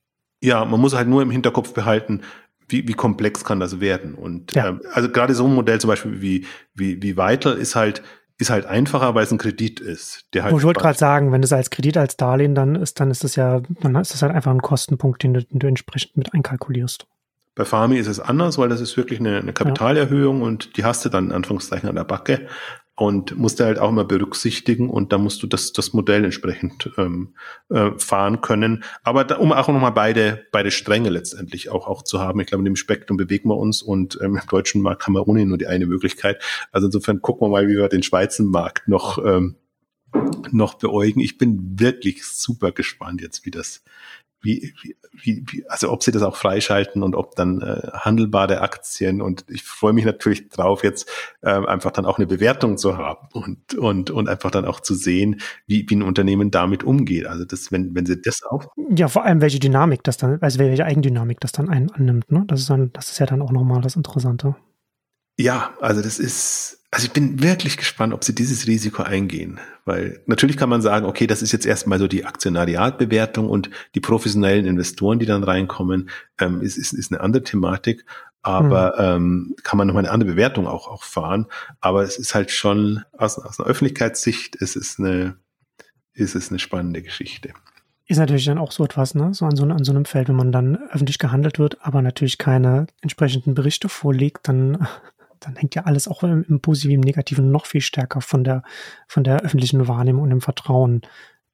Ja, man muss halt nur im Hinterkopf behalten, wie, wie komplex kann das werden. Und ja. ähm, also gerade so ein Modell zum Beispiel wie, wie, wie Vital ist halt, ist halt einfacher, weil es ein Kredit ist. Der halt ich wollte gerade sagen, wenn es als Kredit, als Darlehen dann ist, dann ist das ja, dann ist das halt einfach ein Kostenpunkt, den du, den du entsprechend mit einkalkulierst. Bei Farmi ist es anders, weil das ist wirklich eine, eine Kapitalerhöhung ja. und die hast du dann in Anführungszeichen an der Backe und musst du halt auch immer berücksichtigen und da musst du das, das Modell entsprechend ähm, äh, fahren können. Aber da, um auch nochmal beide, beide Stränge letztendlich auch, auch zu haben. Ich glaube, in dem Spektrum bewegen wir uns und ähm, im deutschen Markt haben wir ohnehin nur die eine Möglichkeit. Also insofern gucken wir mal, wie wir den Schweizer Markt noch, ähm, noch beäugen. Ich bin wirklich super gespannt jetzt, wie das, wie, wie, wie, also ob sie das auch freischalten und ob dann äh, handelbare Aktien und ich freue mich natürlich drauf, jetzt äh, einfach dann auch eine Bewertung zu haben und, und, und einfach dann auch zu sehen, wie, wie ein Unternehmen damit umgeht. Also das, wenn, wenn sie das auch. Ja, vor allem welche Dynamik das dann, also welche Eigendynamik das dann einen annimmt, ne? Das ist dann, das ist ja dann auch nochmal das Interessante. Ja, also das ist, also ich bin wirklich gespannt, ob sie dieses Risiko eingehen. Weil natürlich kann man sagen, okay, das ist jetzt erstmal so die Aktionariatbewertung und die professionellen Investoren, die dann reinkommen, ähm, ist, ist, ist eine andere Thematik. Aber mhm. ähm, kann man nochmal eine andere Bewertung auch, auch fahren. Aber es ist halt schon aus, aus einer Öffentlichkeitssicht, es ist eine, ist es eine spannende Geschichte. Ist natürlich dann auch so etwas, ne? So an so, an so einem Feld, wenn man dann öffentlich gehandelt wird, aber natürlich keine entsprechenden Berichte vorlegt, dann dann hängt ja alles auch im, im Positiven, im Negativen noch viel stärker von der, von der öffentlichen Wahrnehmung und dem Vertrauen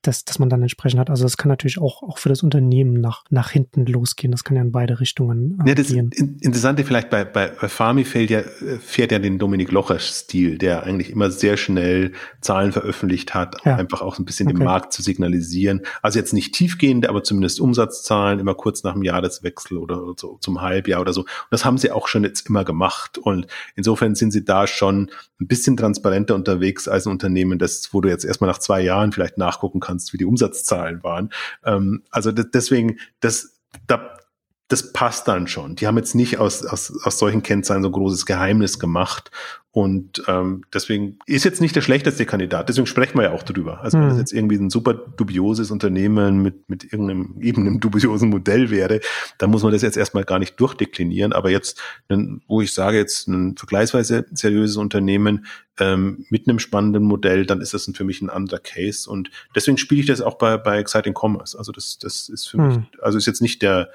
das, das man dann entsprechend hat. Also es kann natürlich auch, auch für das Unternehmen nach, nach hinten losgehen. Das kann ja in beide Richtungen äh, ja, das gehen. Interessante vielleicht bei, bei, bei Farmi fährt ja, fährt ja den Dominik Locher-Stil, der eigentlich immer sehr schnell Zahlen veröffentlicht hat, ja. einfach auch ein bisschen okay. den Markt zu signalisieren. Also jetzt nicht tiefgehende, aber zumindest Umsatzzahlen, immer kurz nach dem Jahreswechsel oder so zum Halbjahr oder so. Und das haben sie auch schon jetzt immer gemacht. Und insofern sind sie da schon ein bisschen transparenter unterwegs als ein Unternehmen, das, wo du jetzt erstmal nach zwei Jahren vielleicht nachgucken kannst, kannst, wie die Umsatzzahlen waren. Ähm, also deswegen, das, da, das passt dann schon. Die haben jetzt nicht aus, aus, aus solchen Kennzahlen so ein großes Geheimnis gemacht. Und ähm, deswegen ist jetzt nicht der schlechteste Kandidat. Deswegen sprechen wir ja auch drüber. Also wenn das hm. jetzt irgendwie ein super dubioses Unternehmen mit, mit irgendeinem eben einem dubiosen Modell wäre, dann muss man das jetzt erstmal gar nicht durchdeklinieren. Aber jetzt, wo ich sage, jetzt ein vergleichsweise seriöses Unternehmen ähm, mit einem spannenden Modell, dann ist das für mich ein anderer Case. Und deswegen spiele ich das auch bei, bei Exciting Commerce. Also das, das ist für hm. mich, also ist jetzt nicht der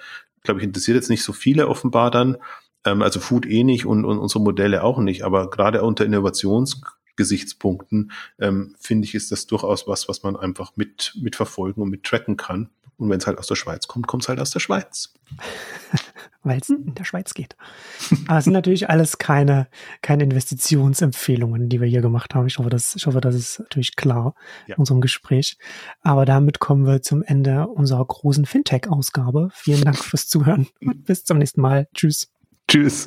glaube ich, interessiert jetzt nicht so viele offenbar dann. Ähm, also Food eh nicht und, und unsere Modelle auch nicht. Aber gerade unter Innovationsgesichtspunkten ähm, finde ich, ist das durchaus was, was man einfach mit, mit verfolgen und mit tracken kann. Und wenn es halt aus der Schweiz kommt, kommt es halt aus der Schweiz. Weil es in der Schweiz geht. Aber es sind natürlich alles keine, keine Investitionsempfehlungen, die wir hier gemacht haben. Ich hoffe, das, ich hoffe, das ist natürlich klar ja. in unserem Gespräch. Aber damit kommen wir zum Ende unserer großen Fintech-Ausgabe. Vielen Dank fürs Zuhören und bis zum nächsten Mal. Tschüss. Tschüss.